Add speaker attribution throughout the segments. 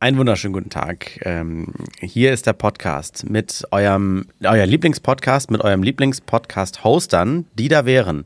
Speaker 1: Einen wunderschönen guten Tag. Ähm, hier ist der Podcast mit eurem, euer Lieblingspodcast, mit eurem Lieblingspodcast-Hostern, die da wären.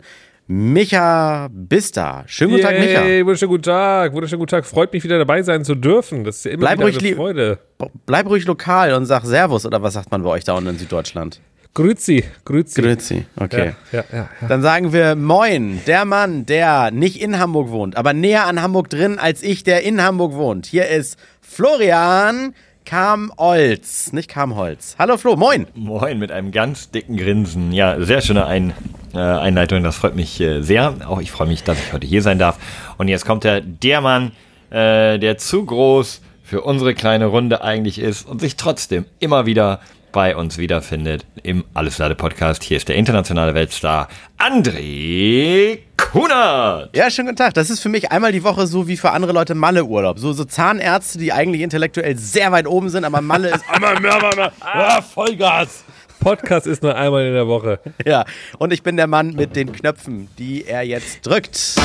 Speaker 1: Micha Bista. Schönen guten Tag, Micha.
Speaker 2: Wunderschönen guten Tag, wunderschönen guten Tag. Freut mich wieder dabei sein zu dürfen. Das ist ja immer
Speaker 1: Bleib
Speaker 2: wieder
Speaker 1: ruhig
Speaker 2: eine Freude.
Speaker 1: Bleib ruhig lokal und sag Servus oder was sagt man bei euch da unten in Süddeutschland?
Speaker 2: Grüezi, grüezi.
Speaker 1: Grüezi, okay.
Speaker 2: Ja, ja, ja, ja.
Speaker 1: Dann sagen wir Moin, der Mann, der nicht in Hamburg wohnt, aber näher an Hamburg drin als ich, der in Hamburg wohnt. Hier ist Florian Kamolz, nicht Kamholz. Hallo Flo, moin.
Speaker 3: Moin, mit einem ganz dicken Grinsen. Ja, sehr schöne Ein, äh, Einleitung, das freut mich äh, sehr. Auch ich freue mich, dass ich heute hier sein darf. Und jetzt kommt der, der Mann, äh, der zu groß für unsere kleine Runde eigentlich ist und sich trotzdem immer wieder bei uns wiederfindet im Alles Lade Podcast. Hier ist der internationale Weltstar André Kunert.
Speaker 1: Ja, schönen guten Tag. Das ist für mich einmal die Woche so wie für andere Leute Malle-Urlaub. So, so Zahnärzte, die eigentlich intellektuell sehr weit oben sind, aber Malle ist einmal mehr, mehr, mehr. Ah, Vollgas.
Speaker 2: Podcast ist nur einmal in der Woche.
Speaker 1: Ja, und ich bin der Mann mit den Knöpfen, die er jetzt drückt.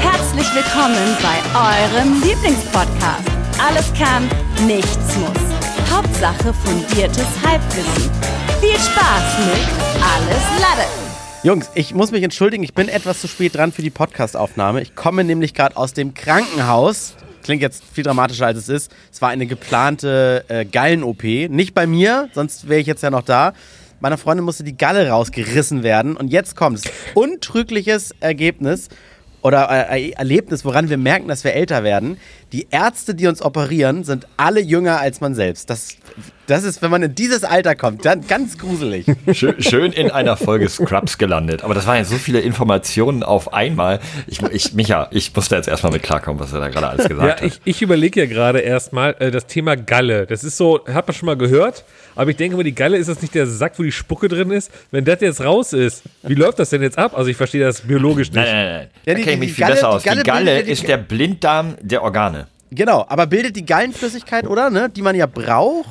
Speaker 4: Herzlich willkommen bei eurem Lieblingspodcast. Alles kann, nichts muss. Hauptsache fundiertes Halbwissen. Viel Spaß mit Alles Lade.
Speaker 1: Jungs, ich muss mich entschuldigen, ich bin etwas zu spät dran für die Podcastaufnahme. Ich komme nämlich gerade aus dem Krankenhaus. Klingt jetzt viel dramatischer, als es ist. Es war eine geplante äh, Gallen-OP. Nicht bei mir, sonst wäre ich jetzt ja noch da. Meiner Freundin musste die Galle rausgerissen werden. Und jetzt kommt es. Untrügliches Ergebnis oder äh, Erlebnis, woran wir merken, dass wir älter werden. Die Ärzte, die uns operieren, sind alle jünger als man selbst. Das, das ist, wenn man in dieses Alter kommt, dann ganz gruselig.
Speaker 3: Schön, schön in einer Folge Scrubs gelandet. Aber das waren ja so viele Informationen auf einmal. Ich, ich, Micha, ich musste jetzt erstmal mit klarkommen, was er da gerade alles gesagt
Speaker 2: Ja,
Speaker 3: hat.
Speaker 2: ich, ich überlege ja gerade erstmal äh, das Thema Galle. Das ist so, hat man schon mal gehört, aber ich denke mal, die Galle ist das nicht der Sack, wo die Spucke drin ist. Wenn das jetzt raus ist, wie läuft das denn jetzt ab? Also ich verstehe das biologisch nicht.
Speaker 3: Nein, nein, nein.
Speaker 1: Ja,
Speaker 3: da
Speaker 1: die-
Speaker 3: kenne ich mich viel
Speaker 1: Galle-
Speaker 3: besser
Speaker 1: die
Speaker 3: aus.
Speaker 1: Galle
Speaker 3: Die Galle
Speaker 1: die-
Speaker 3: ist der Blinddarm der Organe.
Speaker 1: Genau, aber bildet die Gallenflüssigkeit, oder? Ne? Die man ja braucht.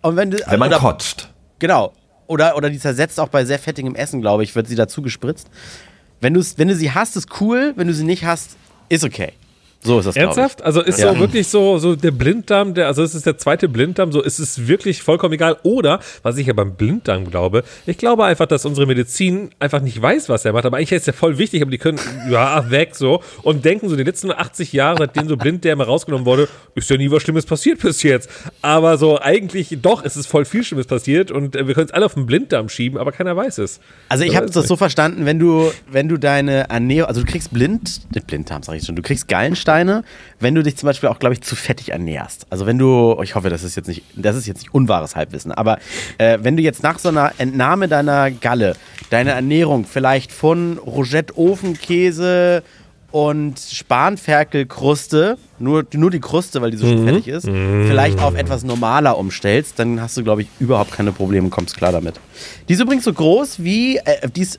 Speaker 1: Und wenn, du,
Speaker 3: Wenn man
Speaker 1: oder,
Speaker 3: kotzt.
Speaker 1: Genau. Oder, oder die zersetzt auch bei sehr fettigem Essen, glaube ich, wird sie dazu gespritzt. Wenn, wenn du sie hast, ist cool. Wenn du sie nicht hast, ist okay. So ist das.
Speaker 2: Ernsthaft? Also ist
Speaker 1: Ja.
Speaker 2: so wirklich so, so der Blinddarm, der, also es ist der zweite Blinddarm, so ist es wirklich vollkommen egal. Oder, was ich ja beim Blinddarm glaube, ich glaube einfach, dass unsere Medizin einfach nicht weiß, was er macht. Aber eigentlich ist er voll wichtig, aber die können, ja, weg so und denken so, die letzten 80 Jahre, seitdem so Blinddärme rausgenommen wurde, ist ja nie was Schlimmes passiert bis jetzt. Aber so eigentlich, doch, es ist voll viel Schlimmes passiert und äh, wir können es alle auf den Blinddarm schieben, aber keiner weiß es.
Speaker 1: Also ich
Speaker 2: Ja,
Speaker 1: habe das so verstanden, wenn du, wenn du deine Ernährung, also du kriegst blind, nicht Blinddarm sag ich schon, du kriegst Gallensteine, wenn du dich zum Beispiel auch, glaube ich, zu fettig ernährst. Also wenn du, ich hoffe, das ist jetzt nicht, das ist jetzt nicht unwahres Halbwissen, aber äh, wenn du jetzt nach so einer Entnahme deiner Galle deine Ernährung vielleicht von Rougette-Ofenkäse und Spanferkelkruste, nur, nur die Kruste, weil die so
Speaker 2: Mhm.
Speaker 1: schon fettig ist, vielleicht auf etwas normaler umstellst, dann hast du, glaube ich, überhaupt keine Probleme und kommst klar damit. Die ist übrigens so groß wie, äh, die ist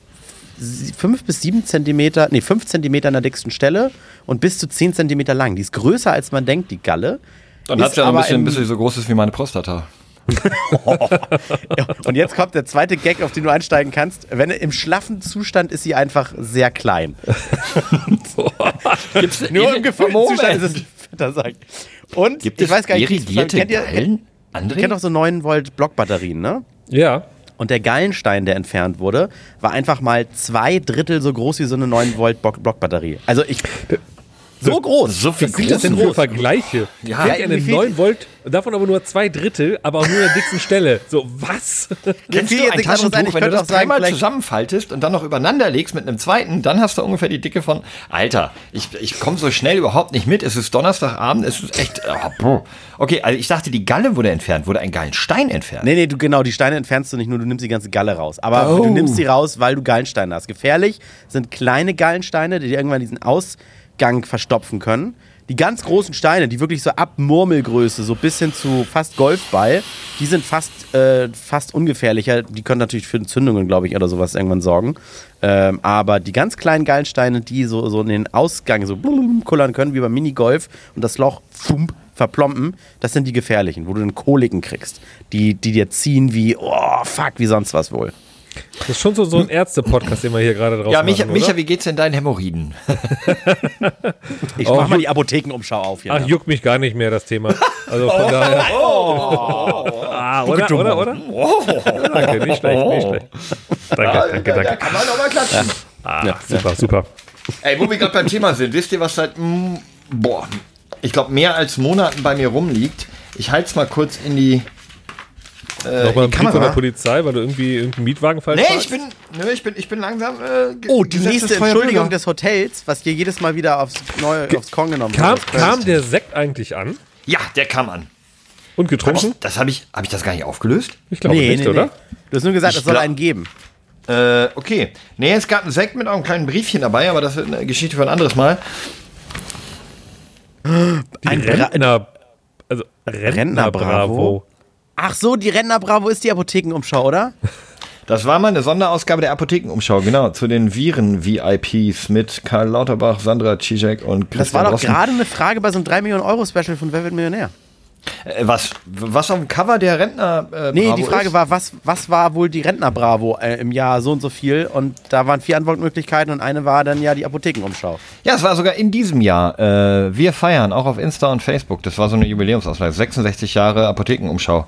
Speaker 1: sie- fünf bis sieben Zentimeter, nee, fünf Zentimeter an der dicksten Stelle und bis zu zehn Zentimeter lang. Die ist größer, als man denkt, die Galle.
Speaker 3: Dann hat sie ja ein bisschen,
Speaker 1: im-
Speaker 3: bis sie so groß ist wie meine Prostata.
Speaker 1: Und jetzt kommt der zweite Gag, auf den du einsteigen kannst. Wenn im schlaffen Zustand ist sie einfach sehr klein.
Speaker 3: Gibt's
Speaker 1: Nur im gefühlten Zustand ist es ein fetter Sack. Und
Speaker 3: Gibt
Speaker 1: ich
Speaker 3: es
Speaker 1: weiß gar nicht,
Speaker 3: irrigierte
Speaker 1: kennt ihr,
Speaker 3: Gallen?
Speaker 1: ihr
Speaker 3: André?
Speaker 1: kennt doch so 9 Volt Blockbatterien, ne?
Speaker 2: Ja.
Speaker 1: Und der Gallenstein, der entfernt wurde, war einfach mal zwei Drittel so groß wie so eine 9 Volt Block- Blockbatterie. Also ich. So groß.
Speaker 3: so viel
Speaker 2: Was sind das denn für Vergleiche?
Speaker 3: Ja.
Speaker 2: Ja,
Speaker 1: Ja,
Speaker 2: eine
Speaker 1: wie viel-
Speaker 2: 9 Volt, davon aber nur zwei Drittel, aber auch nur an der dicksten Stelle. So, was?
Speaker 3: Kennst du
Speaker 1: jetzt
Speaker 3: ein. Taschentuch,
Speaker 1: Ich
Speaker 3: wenn du das dreimal
Speaker 1: vielleicht-
Speaker 3: zusammenfaltest und dann noch übereinander legst mit einem zweiten, dann hast du ungefähr die Dicke von, Alter, ich, ich komme so schnell überhaupt nicht mit, es ist Donnerstagabend, es ist echt, oh, okay, also ich dachte, die Galle wurde entfernt, wurde ein Gallenstein entfernt.
Speaker 1: Nee, nee, du genau, die Steine entfernst du nicht nur, du nimmst die ganze Galle raus. Aber
Speaker 3: Oh.
Speaker 1: du nimmst sie raus, weil du Gallensteine hast. Gefährlich sind kleine Gallensteine, die dir irgendwann diesen Ausgang verstopfen können. Die ganz großen Steine, die wirklich so ab Murmelgröße, so bis hin zu fast Golfball, die sind fast, äh, fast ungefährlicher. Die können natürlich für Entzündungen, glaube ich, oder sowas irgendwann sorgen. Ähm, aber die ganz kleinen Gallensteine, die so, so in den Ausgang so kullern können, wie beim Minigolf und das Loch fump, verplompen, das sind die gefährlichen, wo du dann Koliken kriegst, die, die dir ziehen wie, oh, fuck, wie sonst was wohl.
Speaker 2: Das ist schon so, so ein Ärzte-Podcast, den wir hier gerade drauf
Speaker 3: Ja,
Speaker 2: machen,
Speaker 3: Micha,
Speaker 2: oder?
Speaker 3: Micha, wie geht's denn deinen Hämorrhoiden?
Speaker 1: Ich
Speaker 2: Oh,
Speaker 1: mach mal die Apothekenumschau auf hier.
Speaker 2: Ach, juckt mich gar nicht mehr, das Thema. Also von daher. Ah, oder, oder, oder? Danke, nicht schlecht, nicht schlecht. Danke, danke, danke.
Speaker 3: kann man doch mal klatschen.
Speaker 2: Ah, super, super.
Speaker 3: Ey, wo wir gerade beim Thema sind, wisst ihr, was seit, mm, boah, ich glaube, mehr als Monaten bei mir rumliegt? Ich halte es mal kurz in die, äh,
Speaker 2: Nochmal Brief von der
Speaker 3: Kamera.
Speaker 2: Polizei, weil du irgendwie irgendeinen Mietwagen falsch
Speaker 3: Nee, ich bin, nö, ich bin, ich bin langsam. Äh,
Speaker 1: Oh, die nächste Entschuldigung des Hotels, was hier jedes Mal wieder aufs, neue, aufs Korn genommen
Speaker 2: Kam,
Speaker 1: wird.
Speaker 2: kam der Sekt eigentlich an
Speaker 3: Ja, der kam an.
Speaker 2: und
Speaker 3: Hab
Speaker 2: getrunken?
Speaker 3: ich, das habe ich, habe ich das gar nicht aufgelöst?
Speaker 2: Ich glaube
Speaker 1: Nee,
Speaker 2: nicht,
Speaker 1: nee,
Speaker 2: oder?
Speaker 1: nee. Du hast nur gesagt,
Speaker 3: Ich
Speaker 1: es soll einen geben.
Speaker 3: Äh, okay. Nee, es gab einen Sekt mit auch einem kleinen Briefchen dabei, aber das ist eine Geschichte für ein anderes Mal.
Speaker 2: Die
Speaker 1: Ein
Speaker 2: Rentner, also Rentner,
Speaker 1: Rentner
Speaker 2: Bravo.
Speaker 1: Ach so, die Rentner Bravo ist die Apothekenumschau, oder?
Speaker 3: Das war mal eine Sonderausgabe der Apothekenumschau, genau, zu den Viren-VIPs mit Karl Lauterbach, Sandra Zizek und Christian
Speaker 1: Das war doch gerade eine Frage bei so einem 3 Millionen Euro Special von Wer wird Millionär?
Speaker 3: Äh, was, was auf dem Cover der Rentner äh,
Speaker 1: Nee,
Speaker 3: Bravo
Speaker 1: die Frage
Speaker 3: ist?
Speaker 1: war, was, was war wohl die Rentner Bravo äh, im Jahr so und so viel? Und da waren vier Antwortmöglichkeiten und eine war dann ja die Apothekenumschau.
Speaker 3: Ja, es war sogar in diesem Jahr. Äh, wir feiern, auch auf Insta und Facebook. Das war so eine Jubiläumsauswahl. 66 Jahre Apothekenumschau.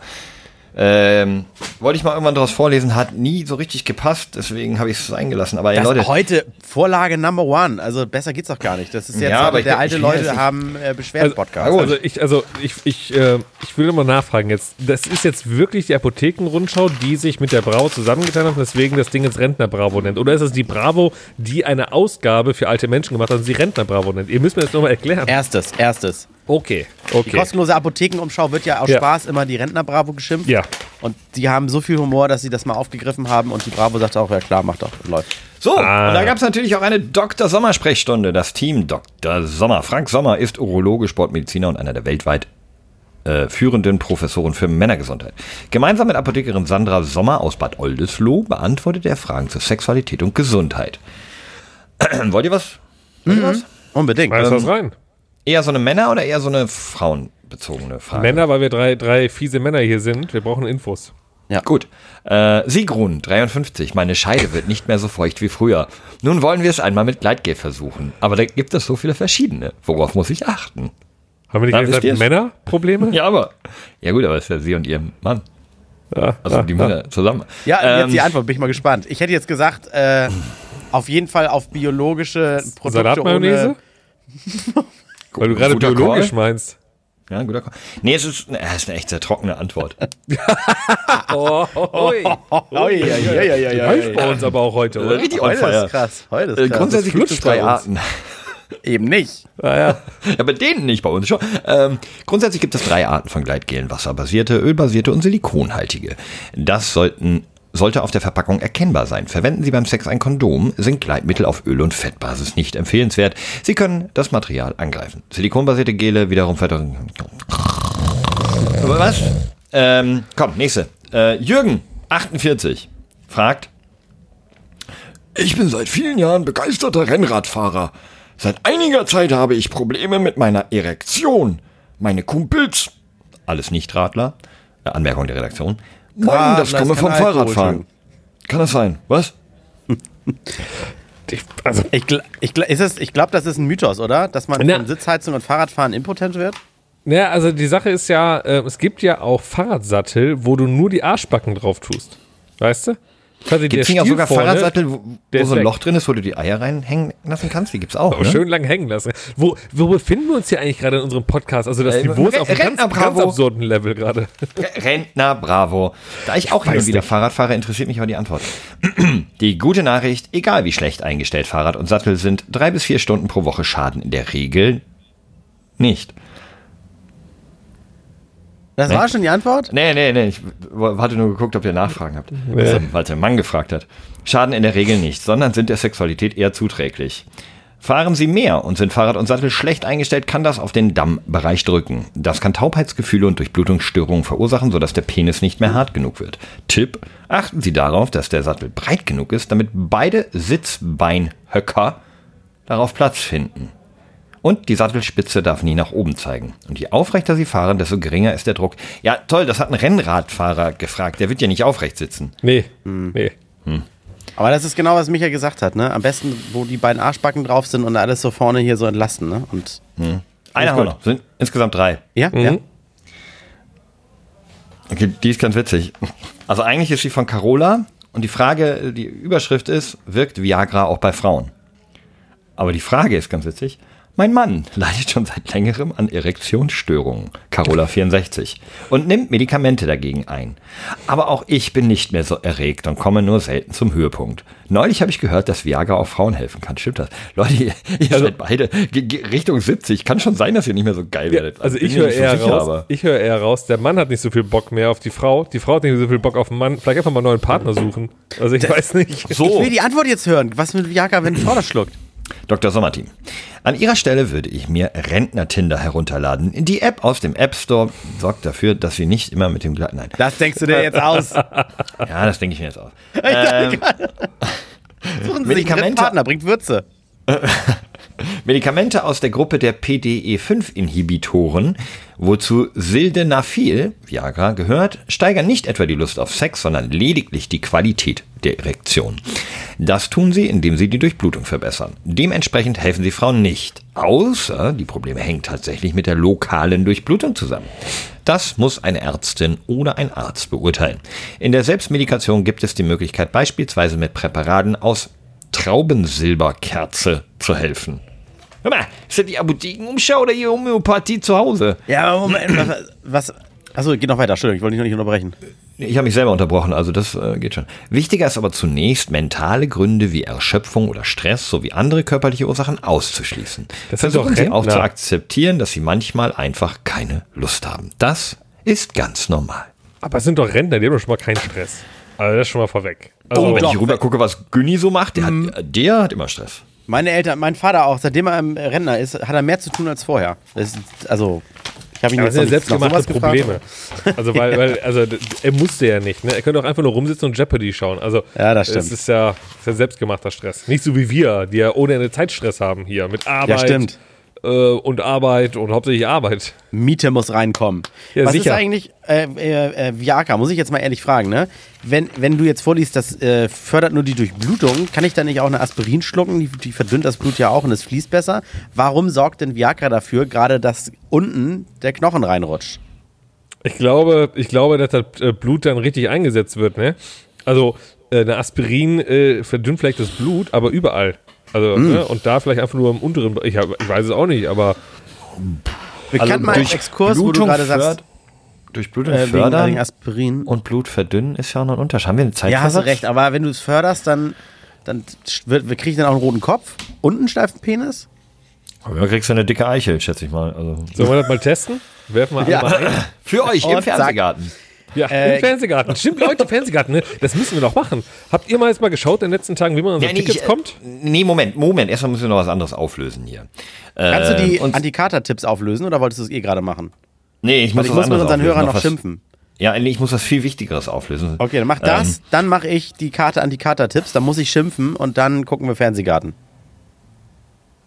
Speaker 3: Ähm, wollte ich mal irgendwann daraus vorlesen, hat nie so richtig gepasst, deswegen habe ich es eingelassen. Aber ja, Leute,
Speaker 1: heute Vorlage Number One. Also besser geht's doch gar nicht. Das ist jetzt
Speaker 3: Ja, aber ich
Speaker 1: der
Speaker 3: glaub,
Speaker 1: alte Leute haben äh, Beschwerden-Podcast.
Speaker 3: gut.
Speaker 2: Also ich, also ich, ich, äh, ich will mal nachfragen jetzt. Das ist jetzt wirklich die Apothekenrundschau, die sich mit der Bravo zusammengetan hat und deswegen das Ding jetzt Rentner Bravo nennt. Oder ist es die Bravo, die eine Ausgabe für alte Menschen gemacht hat und sie Rentner Bravo nennt? Ihr müsst mir das nochmal erklären.
Speaker 1: Erstes, erstes.
Speaker 2: Okay,
Speaker 1: Die
Speaker 2: okay.
Speaker 1: kostenlose Apothekenumschau wird ja aus
Speaker 2: Ja.
Speaker 1: Spaß immer die Rentner Bravo geschimpft.
Speaker 2: Ja.
Speaker 1: Und die haben so viel Humor, dass sie das mal aufgegriffen haben und die Bravo sagt auch, ja klar, mach doch, läuft.
Speaker 3: So,
Speaker 2: Ah.
Speaker 3: und da gab es natürlich auch eine Dr. Sommer-Sprechstunde. Das Team Dr. Sommer. Frank Sommer ist Urologe, Sportmediziner und einer der weltweit äh, führenden Professoren für Männergesundheit. Gemeinsam mit Apothekerin Sandra Sommer aus Bad Oldesloe beantwortet er Fragen zur Sexualität und Gesundheit. Wollt ihr was? Wollt ihr was?
Speaker 1: Unbedingt.
Speaker 2: Schmeiß
Speaker 3: Ähm,
Speaker 2: was rein.
Speaker 3: Eher so eine Männer- oder eher so eine frauenbezogene Frage?
Speaker 2: Männer, weil wir drei, drei fiese Männer hier sind. Wir brauchen Infos.
Speaker 3: Gut. Äh, Sigrun, 53. Meine Scheide wird nicht mehr so feucht wie früher. Nun wollen wir es einmal mit Gleitgel versuchen. Aber da gibt es so viele verschiedene. Worauf muss ich achten?
Speaker 2: Haben wir nicht gesagt? Männerprobleme?
Speaker 3: Ja, aber. Ja, gut, aber es ist ja sie und ihr Mann.
Speaker 2: Ja,
Speaker 3: Also
Speaker 2: ja,
Speaker 3: die
Speaker 2: ja.
Speaker 3: Männer zusammen.
Speaker 1: Ja,
Speaker 3: Ähm,
Speaker 1: jetzt die Antwort, bin ich mal gespannt. Ich hätte jetzt gesagt, äh, auf jeden Fall auf biologische Produkte
Speaker 2: Salatmayonnaise? Weil du gerade biologisch
Speaker 3: Call.
Speaker 2: meinst.
Speaker 3: Ja, guter Call. Nee, es ist, äh, es ist eine echt sehr trockene Antwort.
Speaker 2: Oh, oi.
Speaker 1: Oh, ja, ja, ja, ja, ja,
Speaker 2: Läuft bei uns aber auch heute, oder?
Speaker 3: Richtig
Speaker 1: Heute ist krass. Heute ist
Speaker 3: Äh,
Speaker 1: krass.
Speaker 3: grundsätzlich gibt es drei. Arten.
Speaker 1: Eben nicht.
Speaker 2: Ah, ja.
Speaker 3: Ja, bei denen nicht, bei uns schon. Ähm, grundsätzlich gibt es drei Arten von Gleitgelen. Wasserbasierte, ölbasierte und silikonhaltige. Das sollten, sollte auf der Verpackung erkennbar sein. Verwenden Sie beim Sex ein Kondom, sind Gleitmittel auf Öl- und Fettbasis nicht empfehlenswert. Sie können das Material angreifen. Silikonbasierte Gele wiederum verdrängen. Was? Ähm, komm, nächste. Äh, Jürgen, 48, fragt, ich bin seit vielen Jahren begeisterter Rennradfahrer. Seit einiger Zeit habe ich Probleme mit meiner Erektion. Meine Kumpels, alles Nichtradler, äh, Anmerkung der Redaktion,
Speaker 1: Radler
Speaker 3: das komme vom
Speaker 1: Alkohol,
Speaker 3: Fahrradfahren. Kann das sein? Was?
Speaker 2: Ich, also,
Speaker 1: Ich, ich, gl- ist es- ich glaube, das ist ein Mythos, oder? Dass man von Sitzheizung und Fahrradfahren impotent wird?
Speaker 2: naja, also die Sache ist ja, äh, es gibt ja auch Fahrradsattel, wo du nur die Arschbacken drauf tust. Weißt du? Quasi
Speaker 3: Gibt es
Speaker 2: der
Speaker 3: nicht auch sogar
Speaker 2: vorne,
Speaker 3: Fahrradsattel, wo, wo so ein. Loch drin ist, wo du die Eier reinhängen lassen kannst? Die gibt's auch,
Speaker 2: Aber
Speaker 3: ne?
Speaker 2: schön lang hängen lassen. Wo, wo befinden wir uns hier eigentlich gerade in unserem Podcast? Also das
Speaker 3: Äh,
Speaker 2: Niveau ist auf einem ganz,
Speaker 3: Rentner
Speaker 2: ganz
Speaker 3: Bravo.
Speaker 2: absurden Level gerade.
Speaker 3: Rentner, bravo. Da ich auch hin
Speaker 2: weiß
Speaker 3: und wieder
Speaker 2: nicht.
Speaker 3: Fahrrad fahre, interessiert mich aber die Antwort. Die gute Nachricht, egal wie schlecht eingestellt Fahrrad und Sattel sind, drei bis vier Stunden pro Woche schaden in der Regel nicht.
Speaker 1: Das war schon die Antwort?
Speaker 3: Nee, nee, nee, ich hatte nur geguckt, ob ihr Nachfragen habt. Also, weil der Mann gefragt hat. Schaden in der Regel nicht, sondern sind der Sexualität eher zuträglich. Fahren Sie mehr und sind Fahrrad und Sattel schlecht eingestellt, kann das auf den Dammbereich drücken. Das kann Taubheitsgefühle und Durchblutungsstörungen verursachen, sodass der Penis nicht mehr hart genug wird. Tipp: Achten Sie darauf, dass der Sattel breit genug ist, damit beide Sitzbeinhöcker darauf Platz finden. Und die Sattelspitze darf nie nach oben zeigen. Und je aufrechter Sie fahren, desto geringer ist der Druck. Ja, toll, das hat ein Rennradfahrer gefragt. Der wird ja nicht aufrecht sitzen.
Speaker 2: Nee, nee.
Speaker 1: Aber das ist genau, was Micha gesagt hat, ne? Am besten, wo die beiden Arschbacken drauf sind und alles so vorne hier so entlasten, ne? Und
Speaker 3: Eine haben wir noch. Sind insgesamt drei.
Speaker 1: ja, ja.
Speaker 3: Okay, die ist ganz witzig. Also eigentlich ist sie von Carola und die Frage, die Überschrift ist, wirkt Viagra auch bei Frauen? Aber die Frage ist ganz witzig. Mein Mann leidet schon seit längerem an Erektionsstörungen, Carola 64, und nimmt Medikamente dagegen ein. Aber auch ich bin nicht mehr so erregt und komme nur selten zum Höhepunkt. Neulich habe ich gehört, dass Viagra auch Frauen helfen kann. Stimmt das? Leute, ihr, ihr seid beide Richtung 70. Kann schon sein, dass ihr nicht mehr so geil werdet.
Speaker 2: Also ich höre
Speaker 3: so
Speaker 2: eher
Speaker 3: sicher,
Speaker 2: raus, ich höre eher raus, der Mann hat nicht so viel Bock mehr auf die Frau, die Frau hat nicht so viel Bock auf den Mann, vielleicht einfach mal einen neuen Partner suchen. Also ich weiß nicht.
Speaker 1: Ich
Speaker 3: So.
Speaker 1: will die Antwort jetzt hören. Was mit Viagra, wenn die Frau das schluckt?
Speaker 3: Dr. Sommerteam. An Ihrer Stelle würde ich mir Rentner-Tinder herunterladen. Die App aus dem App Store sorgt dafür, dass Sie nicht immer mit dem Glatt... Nein,
Speaker 1: Das denkst du dir jetzt aus.
Speaker 3: ja, das denke ich mir jetzt aus.
Speaker 1: Suchen Sie sich
Speaker 3: Medikamente-
Speaker 1: dritten Partner, bringt Würze.
Speaker 3: Medikamente aus der Gruppe der PDE5-Inhibitoren, wozu Sildenafil, Viagra, gehört, steigern nicht etwa die Lust auf Sex, sondern lediglich die Qualität der Erektion. Das tun sie, indem sie die Durchblutung verbessern. Dementsprechend helfen sie Frauen nicht, außer die Probleme hängen tatsächlich mit der lokalen Durchblutung zusammen. Das muss eine Ärztin oder ein Arzt beurteilen. In der Selbstmedikation gibt es die Möglichkeit, beispielsweise mit Präparaten aus Traubensilberkerze zu helfen. Hör mal, ist das die Apothekenumschau oder die Homöopathie zu Hause?
Speaker 1: Ja, aber Moment, was, was Achso, geht noch weiter, Entschuldigung, ich wollte dich noch nicht unterbrechen.
Speaker 3: Ich habe mich selber unterbrochen, also das äh, geht schon. Wichtiger ist aber zunächst, mentale Gründe wie Erschöpfung oder Stress sowie andere körperliche Ursachen auszuschließen.
Speaker 2: Das
Speaker 3: Versuchen Sie auch zu akzeptieren, dass Sie manchmal einfach keine Lust haben. Das ist ganz normal.
Speaker 2: Aber es sind doch Rentner, die haben doch schon mal keinen Stress. Also das ist schon mal vorweg. Also,
Speaker 3: Oh, wenn
Speaker 1: doch.
Speaker 3: ich rüber gucke, was Günni so macht, der, hat, der hat immer Stress.
Speaker 1: Meine Eltern, mein Vater auch, seitdem er im Rentner ist, hat er mehr zu tun als vorher. Das ist, also, ich habe ihn
Speaker 2: Ja,
Speaker 1: jetzt
Speaker 2: das sind ja selbstgemachte
Speaker 1: gefragt.
Speaker 2: Probleme. Also, weil, weil, also, er musste ja nicht, ne? Er könnte auch einfach nur rumsitzen und Jeopardy schauen. Also,
Speaker 1: Ja, das stimmt.
Speaker 2: Es ist ja, ist ja selbstgemachter Stress. Nicht so wie wir, die ja ohne Ende Zeitstress haben hier. Mit Arbeit.
Speaker 1: Ja, stimmt.
Speaker 2: Äh, und Arbeit und hauptsächlich Arbeit.
Speaker 1: Miete muss reinkommen.
Speaker 2: Ja,
Speaker 1: Was
Speaker 2: sicher.
Speaker 1: ist eigentlich äh, äh, äh, Viagra? Muss ich jetzt mal ehrlich fragen, ne? Wenn, wenn du jetzt vorliest, das äh, fördert nur die Durchblutung, kann ich dann nicht auch eine Aspirin schlucken? Die, die verdünnt das Blut ja auch und es fließt besser. Warum sorgt denn Viagra dafür, gerade dass unten der Knochen reinrutscht?
Speaker 2: Ich glaube, ich glaube, dass das äh, Blut dann richtig eingesetzt wird, ne? Also, eine Aspirin verdünnt vielleicht das Blut, aber überall. Also,
Speaker 1: Mm.
Speaker 2: ne? und da vielleicht einfach nur im unteren, ich, hab, ich weiß es auch nicht, aber
Speaker 1: Wir
Speaker 3: Also
Speaker 1: mal einen Exkurs, wo du gerade sagst,
Speaker 3: fördert- Durchblutung
Speaker 1: äh,
Speaker 3: fördern
Speaker 1: Aspirin.
Speaker 3: und Blut verdünnen ist ja auch noch ein Unterschied. Haben wir eine Zeit
Speaker 1: Ja, hast du recht, aber wenn du es förderst, dann, dann wird, kriege ich dann auch einen roten Kopf und einen steifen Penis?
Speaker 3: Ja, kriegst du eine dicke Eichel, schätze ich mal. Also.
Speaker 2: sollen wir das mal testen? Werfen wir
Speaker 1: Ja.
Speaker 2: mal ein.
Speaker 3: Für euch im
Speaker 1: Und zack.
Speaker 3: Fernsehgarten.
Speaker 2: Ja,
Speaker 1: Äh,
Speaker 2: im Fernsehgarten. Stimmt, Leute, Fernsehgarten, ne? Das müssen wir doch machen. Habt ihr mal jetzt mal geschaut in den letzten Tagen, wie man an so
Speaker 3: Ja, nee,
Speaker 2: Tickets
Speaker 3: ich, äh,
Speaker 2: kommt?
Speaker 3: Nee, Moment, Moment. Erstmal müssen wir noch was anderes auflösen hier.
Speaker 1: Kannst du die
Speaker 3: Ähm, und-
Speaker 1: Antikater-Tipps auflösen oder wolltest du es eh gerade machen?
Speaker 3: Nee, ich muss,
Speaker 1: ich
Speaker 3: was
Speaker 1: muss mit unseren
Speaker 3: auflösen,
Speaker 1: Hörern noch
Speaker 3: was-
Speaker 1: schimpfen.
Speaker 3: Ja, nee, ich muss was viel Wichtigeres auflösen.
Speaker 1: Okay, dann mach das, dann mache ich die Karte Antikater-Tipps, dann muss ich schimpfen und dann gucken wir Fernsehgarten.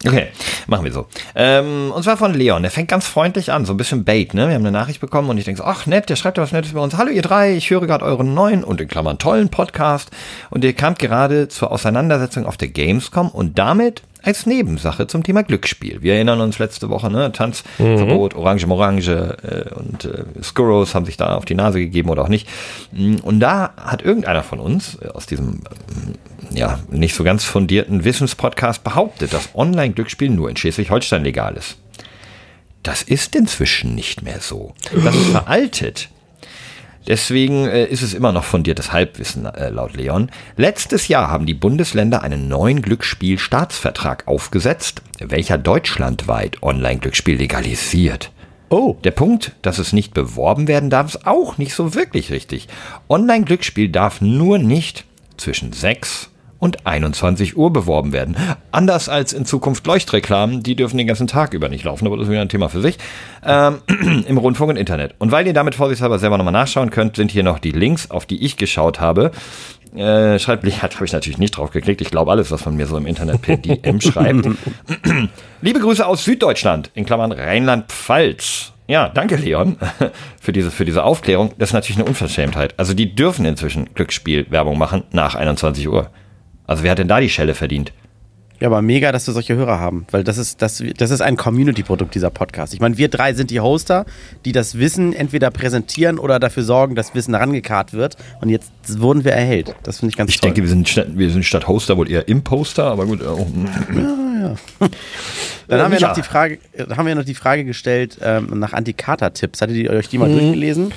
Speaker 3: Okay, machen wir so. Ähm, und zwar von Leon. Der fängt ganz freundlich an, so ein bisschen Bait, ne? Wir haben eine Nachricht bekommen und ich denke so, ach nett, der schreibt ja was Nettes bei uns. Hallo ihr drei, ich höre gerade euren neuen und in Klammern tollen Podcast und ihr kamt gerade zur Auseinandersetzung auf der Gamescom und damit als Nebensache zum Thema Glücksspiel. Wir erinnern uns letzte Woche, ne? Tanzverbot, Orange Morange äh, und äh, Skurros haben sich da auf die Nase gegeben oder auch nicht. Mm, Und da hat irgendeiner von uns äh, aus diesem ja, nicht so ganz fundierten Wissenspodcast behauptet, dass Online-Glücksspiel nur in Schleswig-Holstein legal ist. Das ist inzwischen nicht mehr so. Das ist veraltet. Deswegen äh, ist es immer noch fundiertes Halbwissen, äh, laut Leon. Letztes Jahr haben die Bundesländer einen neuen Glücksspielstaatsvertrag aufgesetzt, welcher deutschlandweit Online-Glücksspiel legalisiert.
Speaker 1: Oh.
Speaker 3: Der Punkt, dass es nicht beworben werden darf, ist auch nicht so wirklich richtig. Online-Glücksspiel darf nur nicht zwischen 6 und 21 Uhr beworben werden. Anders als in Zukunft Leuchtreklamen, die dürfen den ganzen Tag über nicht laufen, aber das ist wieder ein Thema für sich. Ähm, Im Rundfunk und Internet. Und weil ihr damit vorsichtshalber selber nochmal nachschauen könnt, sind hier noch die Links, auf die ich geschaut habe. Äh, schreibt Lichert, habe ich natürlich nicht drauf geklickt. Ich glaube alles, was man mir so im Internet per DM schreibt. Liebe Grüße aus Süddeutschland, in Klammern Rheinland-Pfalz. Ja, danke Leon für diese, für diese Aufklärung. Das ist natürlich eine Unverschämtheit. Also die dürfen inzwischen Glücksspielwerbung machen nach 21 Uhr. Also wer hat denn da die Schelle verdient?
Speaker 1: Ja, aber mega, dass wir solche Hörer haben, weil das ist, das, das ist ein Community-Produkt, dieser Podcast. Ich meine, wir drei sind die Hoster, die das Wissen entweder präsentieren oder dafür sorgen, dass Wissen herangekarrt wird. Und jetzt wurden wir erhellt. Das finde ich ganz
Speaker 3: Ich
Speaker 1: toll.
Speaker 3: denke, wir sind, statt, wir sind statt Hoster wohl eher Imposter, aber gut. Oh,
Speaker 1: Dann haben wir,
Speaker 3: Micha.
Speaker 1: noch die Frage, äh, haben wir noch die Frage gestellt ähm, nach Antikater-Tipps. Hattet ihr euch die mal
Speaker 2: Mhm.
Speaker 1: durchgelesen?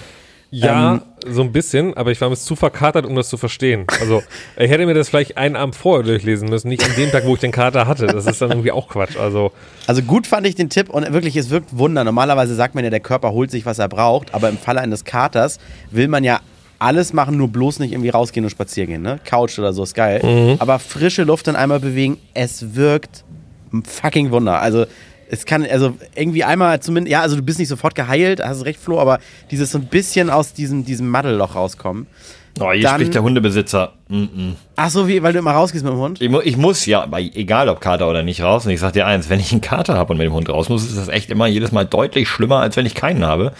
Speaker 2: Ja,
Speaker 1: Ähm,
Speaker 2: so ein bisschen, aber ich war mir zu verkatert, um das zu verstehen. Also, ich hätte mir das vielleicht einen Abend vorher durchlesen müssen, nicht an dem Tag, wo ich den Kater hatte. Das ist dann irgendwie auch Quatsch. Also,
Speaker 1: Also gut fand ich den Tipp und wirklich, es wirkt Wunder. Normalerweise sagt man ja, der Körper holt sich, was er braucht, aber im Falle eines Katers will man ja alles machen, nur bloß nicht irgendwie rausgehen und spazieren gehen. Ne? Couch oder so ist geil.
Speaker 2: Mhm.
Speaker 1: Aber frische Luft dann einmal bewegen, es wirkt ein fucking Wunder. Also es kann, also irgendwie einmal zumindest, ja, also du bist nicht sofort geheilt, hast recht, Flo, aber dieses so ein bisschen aus diesem, diesem Maddelloch rauskommen.
Speaker 3: oh hier
Speaker 1: Dann-
Speaker 3: spricht der Hundebesitzer. Mm -mm.
Speaker 1: Ach so, wie, weil du immer rausgehst mit dem Hund?
Speaker 3: Ich, mu ich muss ja, egal ob Kater oder nicht, raus. Und ich sag dir eins, wenn ich einen Kater habe und mit dem Hund raus muss, ist das echt immer jedes Mal deutlich schlimmer, als wenn ich keinen habe.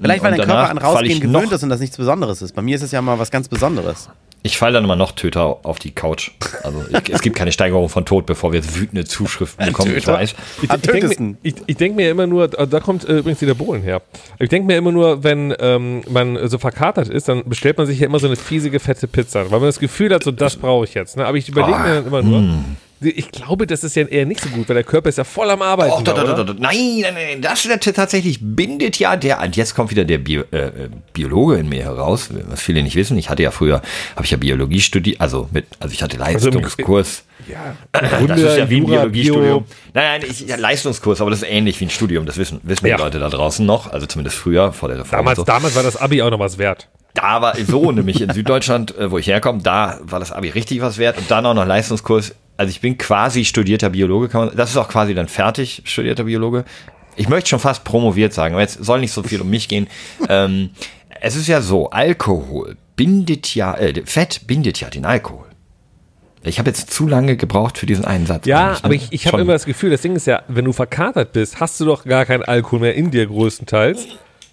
Speaker 1: Vielleicht, weil dein Körper an Rausgehen gewöhnt ist und das nichts Besonderes ist. Bei mir ist es ja mal was ganz Besonderes.
Speaker 3: Ich falle dann immer noch töter auf die Couch. Also ich, es gibt keine Steigerung von Tod, bevor wir jetzt wütende Zuschriften bekommen. Ich weiß.
Speaker 2: ich, ich denke mir, ich, ich denk mir immer nur, da kommt äh, übrigens wieder Bohlen her. Ich denke mir immer nur, wenn ähm, man so verkatert ist, dann bestellt man sich ja immer so eine fiesige, fette Pizza, weil man das Gefühl hat, so das brauche ich jetzt. Ne? Aber ich überlege mir dann immer nur, ich glaube, das ist ja eher nicht so gut, weil der Körper ist ja voll am Arbeiten.
Speaker 3: Oh, da, da, da, da, nein, nein, nein, das tatsächlich bindet ja der, und jetzt kommt wieder der Bio, äh, äh, Biologe in mir heraus, was viele nicht wissen. Ich hatte ja früher, habe ich ja Biologie studiert, also mit, also ich hatte
Speaker 2: im-
Speaker 3: Leistungskurs.
Speaker 2: Ja,
Speaker 3: das ist ja wie ein Biologiestudium.
Speaker 2: Bio.
Speaker 3: Nein, nein, ich, ja, Leistungskurs, aber das ist ähnlich wie ein Studium. Das wissen, wissen
Speaker 2: Ja.
Speaker 3: die Leute da draußen noch, also zumindest früher vor der Reform.
Speaker 2: Damals,
Speaker 3: so.
Speaker 2: damals war das Abi auch noch was wert.
Speaker 3: Da war so, nämlich in Süddeutschland, äh, wo ich herkomme, da war das Abi richtig was wert und dann auch noch Leistungskurs. Also ich bin quasi studierter Biologe, kann man, das ist auch quasi dann fertig, studierter Biologe. Ich möchte schon fast promoviert sagen, aber jetzt soll nicht so viel um mich gehen. ähm, es ist ja so, Alkohol bindet ja, äh, Fett bindet ja den Alkohol. Ich habe jetzt zu lange gebraucht für diesen einen Satz.
Speaker 2: Ja,
Speaker 3: ne?
Speaker 2: aber ich, ich habe immer das Gefühl, das Ding ist ja, wenn du verkatert bist, hast du doch gar keinen Alkohol mehr in dir größtenteils,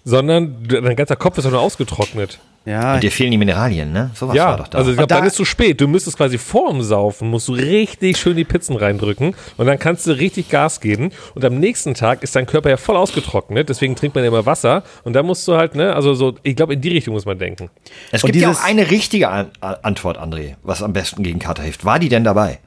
Speaker 2: sondern dein ganzer Kopf ist doch nur ausgetrocknet.
Speaker 1: Ja,
Speaker 3: Dir fehlen die Mineralien, ne? Sowas
Speaker 2: Ja,
Speaker 3: war doch da.
Speaker 2: also ich glaube,
Speaker 1: Und da-
Speaker 2: dann ist zu spät. Du müsstest quasi vorm Saufen, musst du richtig schön die Pizzen reindrücken und dann kannst du richtig Gas geben und am nächsten Tag ist dein Körper ja voll ausgetrocknet, deswegen trinkt man ja immer Wasser und dann musst du halt, ne, also so, ich glaube, in die Richtung muss man denken.
Speaker 3: es
Speaker 1: und
Speaker 3: gibt ja auch eine richtige An Antwort, André, was am besten gegen Kater hilft. War die denn dabei?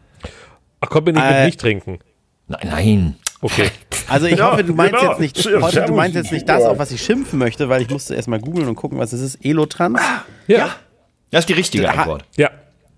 Speaker 2: Ach, kommt mir nicht
Speaker 1: Äh,
Speaker 2: mit nicht trinken.
Speaker 3: Nein, nein.
Speaker 2: Okay.
Speaker 1: also ich
Speaker 3: Ja,
Speaker 1: hoffe, du meinst
Speaker 3: genau.
Speaker 1: jetzt nicht, heute, du meinst jetzt nicht das, auf was ich schimpfen möchte, weil ich musste erstmal googeln und gucken, was es ist. Elotrans?
Speaker 2: Ja.
Speaker 3: Das ist die richtige
Speaker 1: Ha-
Speaker 3: Antwort.
Speaker 2: Ja.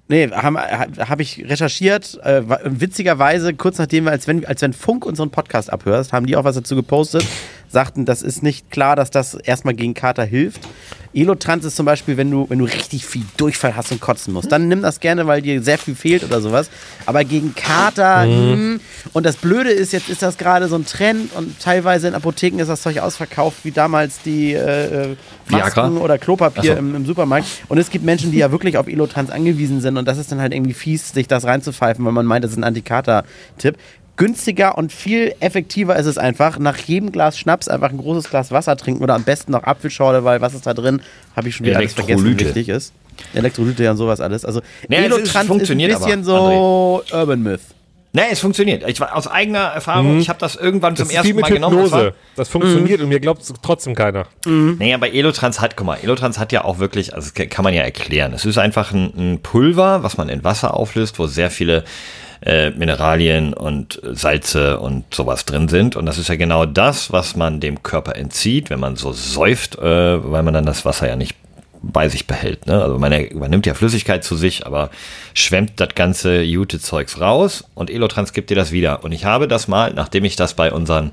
Speaker 1: Nee, habe hab ich recherchiert. Äh, witzigerweise, kurz nachdem wir, als wenn, als wenn Funk unseren Podcast abhörst, haben die auch was dazu gepostet. Sagten, das ist nicht klar, dass das erstmal gegen Kater hilft. Elotrans ist zum Beispiel, wenn du, wenn du richtig viel Durchfall hast und kotzen musst. Dann nimm das gerne, weil dir sehr viel fehlt oder sowas. Aber gegen Kater, hm. und das Blöde ist, jetzt ist das gerade so ein Trend und teilweise in Apotheken ist das Zeug ausverkauft, wie damals die äh, äh,
Speaker 3: Viagra?
Speaker 1: Masken oder Klopapier
Speaker 3: so.
Speaker 1: im, im Supermarkt. Und es gibt Menschen, die ja wirklich auf Elotrans angewiesen sind und das ist dann halt irgendwie fies, sich das reinzupfeifen, weil man meint, das ist ein Antikater-Tipp. Günstiger und viel effektiver ist es einfach, nach jedem Glas Schnaps einfach ein großes Glas Wasser trinken oder am besten noch Apfelschorle, weil was ist da drin? Habe ich schon wieder alles vergessen, wie wichtig ist. Elektrolyte und sowas alles. Also
Speaker 3: ist-
Speaker 1: Elotrans ist, ein
Speaker 3: funktioniert
Speaker 1: bisschen
Speaker 3: aber,
Speaker 1: so Urban Myth.
Speaker 3: Nee, es funktioniert. Ich war aus eigener Erfahrung, ich habe das irgendwann
Speaker 2: Mhm. Das
Speaker 3: zum ersten Mal genommen. Das
Speaker 2: Hypnose.
Speaker 3: war,
Speaker 2: Das funktioniert und mir glaubt trotzdem keiner.
Speaker 3: naja, bei Elotrans hat, guck mal, Elotrans hat ja auch wirklich, also das kann man ja erklären. Es ist einfach ein, ein Pulver, was man in Wasser auflöst, wo sehr viele äh, Mineralien und Salze und sowas drin sind. Und das ist ja genau das, was man dem Körper entzieht, wenn man so säuft, äh, weil man dann das Wasser ja nicht bei sich behält. Ne? Also man, man nimmt ja Flüssigkeit zu sich, aber schwemmt das ganze Jute-Zeugs raus und Elotrans gibt dir das wieder. Und ich habe das mal, nachdem ich das bei unseren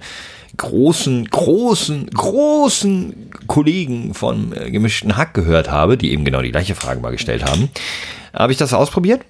Speaker 3: großen, großen, großen Kollegen von äh, gemischten Hack gehört habe, die eben genau die gleiche Frage mal gestellt haben, habe ich das ausprobiert.